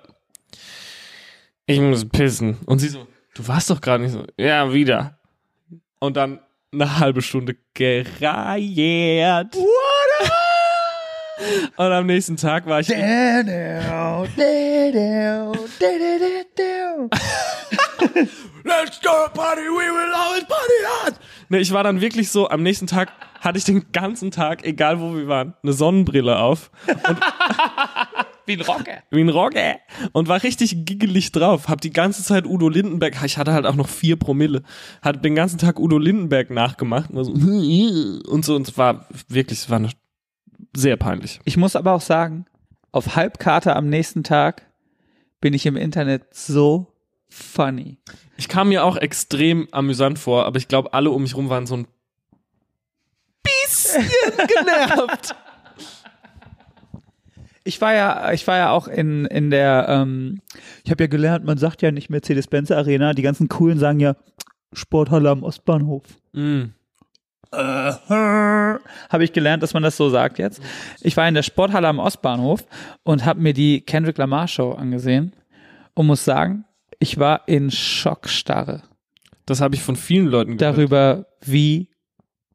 ich muss pissen. Und sie so, du warst doch gerade nicht so, ja, wieder. Und dann eine halbe Stunde gereiert. Und am nächsten Tag war ich. Let's go party, we will always party hard. Ne, ich war dann wirklich so, am nächsten Tag hatte ich den ganzen Tag, egal wo wir waren, eine Sonnenbrille auf.
Wie ein Rocker.
Wie ein Rogge. Und war richtig giggelig drauf. Hab die ganze Zeit Udo Lindenberg, ich hatte halt auch noch vier Promille, hat den ganzen Tag Udo Lindenberg nachgemacht. Und so, und so, und es war wirklich, es war eine, sehr peinlich.
Ich muss aber auch sagen, auf Halbkarte am nächsten Tag bin ich im Internet so funny.
Ich kam mir auch extrem amüsant vor, aber ich glaube, alle um mich rum waren so ein bisschen genervt.
Ich war ja, ich war ja auch in, in der, ähm, ich habe ja gelernt, man sagt ja nicht Mercedes-Benz Arena, die ganzen coolen sagen ja Sporthalle am Ostbahnhof.
Mm.
Habe ich gelernt, dass man das so sagt jetzt. Ich war in der Sporthalle am Ostbahnhof und habe mir die Kendrick Lamar Show angesehen und muss sagen, ich war in Schockstarre
Das habe ich von vielen Leuten gehört.
darüber, wie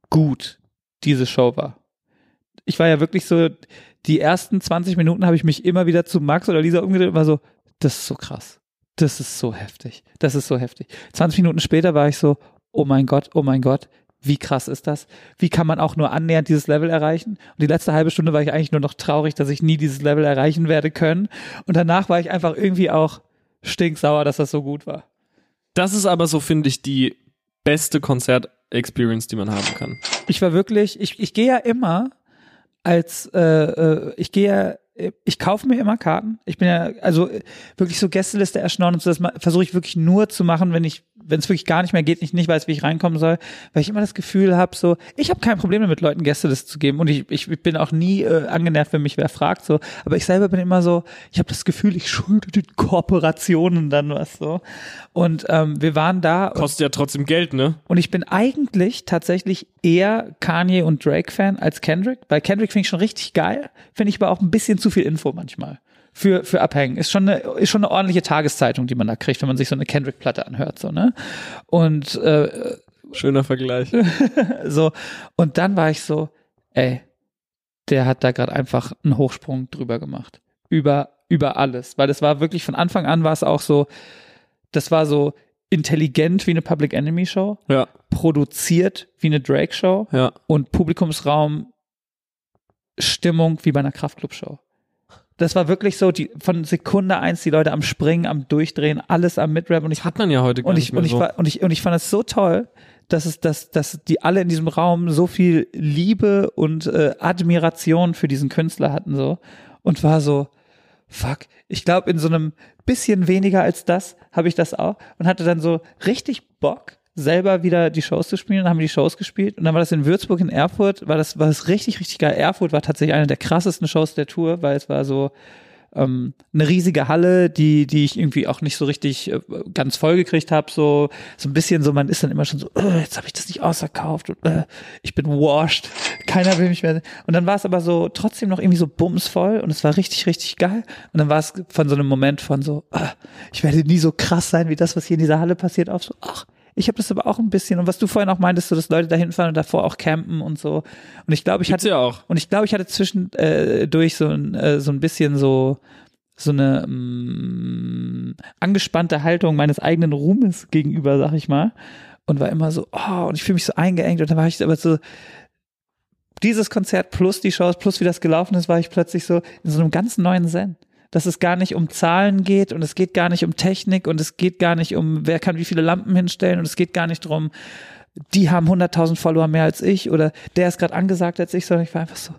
gut diese Show war. Ich war ja wirklich so, die ersten 20 Minuten habe ich mich immer wieder zu Max oder Lisa umgedreht und war so, das ist so krass. Das ist so heftig. Das ist so heftig. 20 Minuten später war ich so, oh mein Gott, oh mein Gott, wie krass ist das? Wie kann man auch nur annähernd dieses Level erreichen? Und die letzte halbe Stunde war ich eigentlich nur noch traurig, dass ich nie dieses Level erreichen werde können. Und danach war ich einfach irgendwie auch stinksauer, dass das so gut war.
Das ist aber so, finde ich, die beste Konzert-Experience, die man haben kann.
Ich war wirklich, ich, ich gehe ja immer als, äh, äh, ich gehe ja, ich kaufe mir immer Karten. Ich bin ja, also äh, wirklich so Gästeliste erschnorren und so, das versuche ich wirklich nur zu machen, wenn ich, wenn es wirklich gar nicht mehr geht, ich nicht weiß, wie ich reinkommen soll, weil ich immer das Gefühl habe, so, ich habe kein Problem damit, Leuten Gästeliste zu geben und ich, ich bin auch nie äh, angenervt, wenn mich wer fragt, so, aber ich selber bin immer so, ich habe das Gefühl, ich schulde den Kooperationen dann was so. Und ähm, wir waren da
Kostet ja trotzdem Geld, ne?
und ich bin eigentlich tatsächlich eher Kanye und Drake-Fan als Kendrick. Weil Kendrick finde ich schon richtig geil, finde ich aber auch ein bisschen zu viel Info manchmal. Für, für Abhängen. Ist schon, eine, ist schon eine ordentliche Tageszeitung, die man da kriegt, wenn man sich so eine Kendrick-Platte anhört. So, ne? Und äh,
Schöner Vergleich.
so, und dann war ich so, ey, der hat da gerade einfach einen Hochsprung drüber gemacht. Über, über alles. Weil das war wirklich von Anfang an war es auch so, das war so intelligent wie eine Public Enemy Show,
Ja,
produziert wie eine Drake Show
ja.
und Publikumsraum Stimmung wie bei einer Kraftclub-Show. Das war wirklich so, die, von Sekunde eins die Leute am Springen, am Durchdrehen, alles am Mitrap und ich
Hat man ja heute gar
und
nicht
ich,
mehr
und ich
so.
und ich, und ich fand es so toll, dass es, dass, dass die alle in diesem Raum so viel Liebe und äh, Admiration für diesen Künstler hatten so und war so, fuck, ich glaube in so einem bisschen weniger als das habe ich das auch und hatte dann so richtig Bock selber wieder die Shows zu spielen, dann haben wir die Shows gespielt und dann war das in Würzburg in Erfurt, war das war das richtig richtig geil. Erfurt war tatsächlich eine der krassesten Shows der Tour, weil es war so ähm, eine riesige Halle, die, die ich irgendwie auch nicht so richtig äh, ganz voll gekriegt habe. So, so ein bisschen so, man ist dann immer schon so, äh, jetzt habe ich das nicht ausverkauft und äh, ich bin washed. keiner will mich mehr. Und dann war es aber so trotzdem noch irgendwie so bumsvoll und es war richtig, richtig geil. Und dann war es von so einem Moment von so, ah, ich werde nie so krass sein wie das, was hier in dieser Halle passiert, auf so, ach, ich habe das aber auch ein bisschen. Und was du vorhin auch meintest, so dass Leute dahin fahren und davor auch campen und so. Und ich glaube, ich
Gibt's
hatte
ja auch.
und ich glaube, ich hatte zwischen äh, so ein äh, so ein bisschen so so eine mh, angespannte Haltung meines eigenen Ruhmes gegenüber, sag ich mal, und war immer so, oh, und ich fühle mich so eingeengt und dann war ich aber so dieses Konzert plus die Shows plus wie das gelaufen ist, war ich plötzlich so in so einem ganz neuen Zen. Dass es gar nicht um Zahlen geht und es geht gar nicht um Technik und es geht gar nicht um, wer kann wie viele Lampen hinstellen und es geht gar nicht drum, die haben 100.000 Follower mehr als ich oder der ist gerade angesagt als ich, sondern ich war einfach so,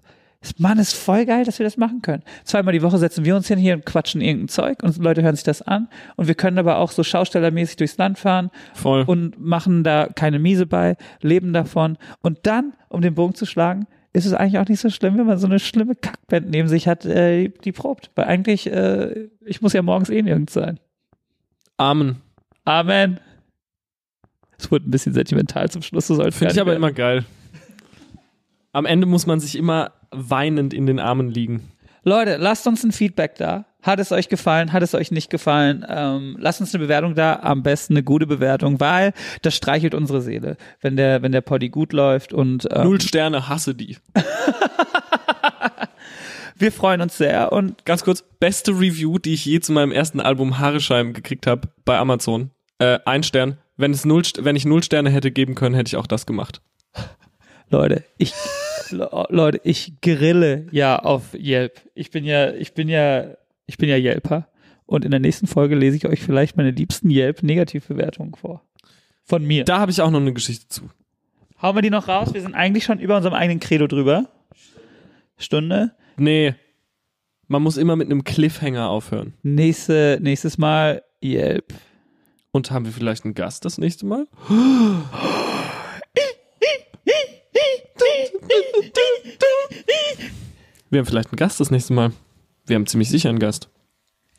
Mann, ist voll geil, dass wir das machen können. Zweimal die Woche setzen wir uns hin hier und quatschen irgendein Zeug und Leute hören sich das an und wir können aber auch so schaustellermäßig durchs Land fahren
Voll.
und machen da keine Miese bei, leben davon und dann, um den Bogen zu schlagen, ist es eigentlich auch nicht so schlimm, wenn man so eine schlimme Kackband neben sich hat, äh, die probt. Weil eigentlich, äh, ich muss ja morgens eh nirgends sein.
Amen.
Amen. Es wurde ein bisschen sentimental zum Schluss.
Finde ich aber
nicht
immer geil. Am Ende muss man sich immer weinend in den Armen liegen.
Leute, lasst uns ein Feedback da. Hat es euch gefallen? Hat es euch nicht gefallen? Ähm, lasst uns eine Bewertung da. Am besten eine gute Bewertung, weil das streichelt unsere Seele, wenn der, wenn der Poddy gut läuft und ähm,
Null Sterne, hasse die.
wir freuen uns sehr und
Ganz kurz, beste Review, die ich je zu meinem ersten Album Haarescheim gekriegt habe bei Amazon. Äh, ein Stern. Wenn, es null, wenn ich null Sterne hätte geben können, hätte ich auch das gemacht.
Leute, ich Leute, ich grille ja auf Yelp. Ich bin ja, ich bin ja, ich bin ja Yelper. Und in der nächsten Folge lese ich euch vielleicht meine liebsten Yelp-Negativbewertungen vor. Von mir.
Da habe ich auch noch eine Geschichte zu.
Hauen wir die noch raus? Wir sind eigentlich schon über unserem eigenen Credo drüber. Stunde.
Nee. Man muss immer mit einem Cliffhanger aufhören.
Nächste, nächstes Mal Yelp.
Und haben wir vielleicht einen Gast das nächste Mal? Wir haben vielleicht einen Gast das nächste Mal. Wir haben ziemlich sicher einen Gast.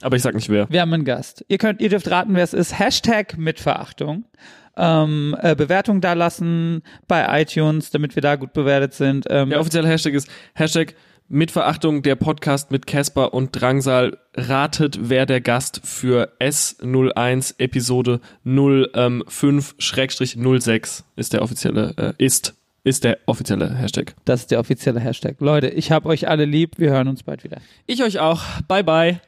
Aber ich sag nicht wer.
Wir haben einen Gast. Ihr könnt, ihr dürft raten, wer es ist. Hashtag mit Verachtung. Ähm, äh, Bewertung da lassen bei iTunes, damit wir da gut bewertet sind. Ähm,
Der offizielle Hashtag ist Hashtag mit Verachtung der Podcast mit Casper und Drangsal ratet, wer der Gast für S01 Episode 05-06 ist der offizielle, äh, ist, ist der offizielle Hashtag.
Das ist der offizielle Hashtag. Leute, ich hab euch alle lieb. Wir hören uns bald wieder.
Ich euch auch. Bye bye.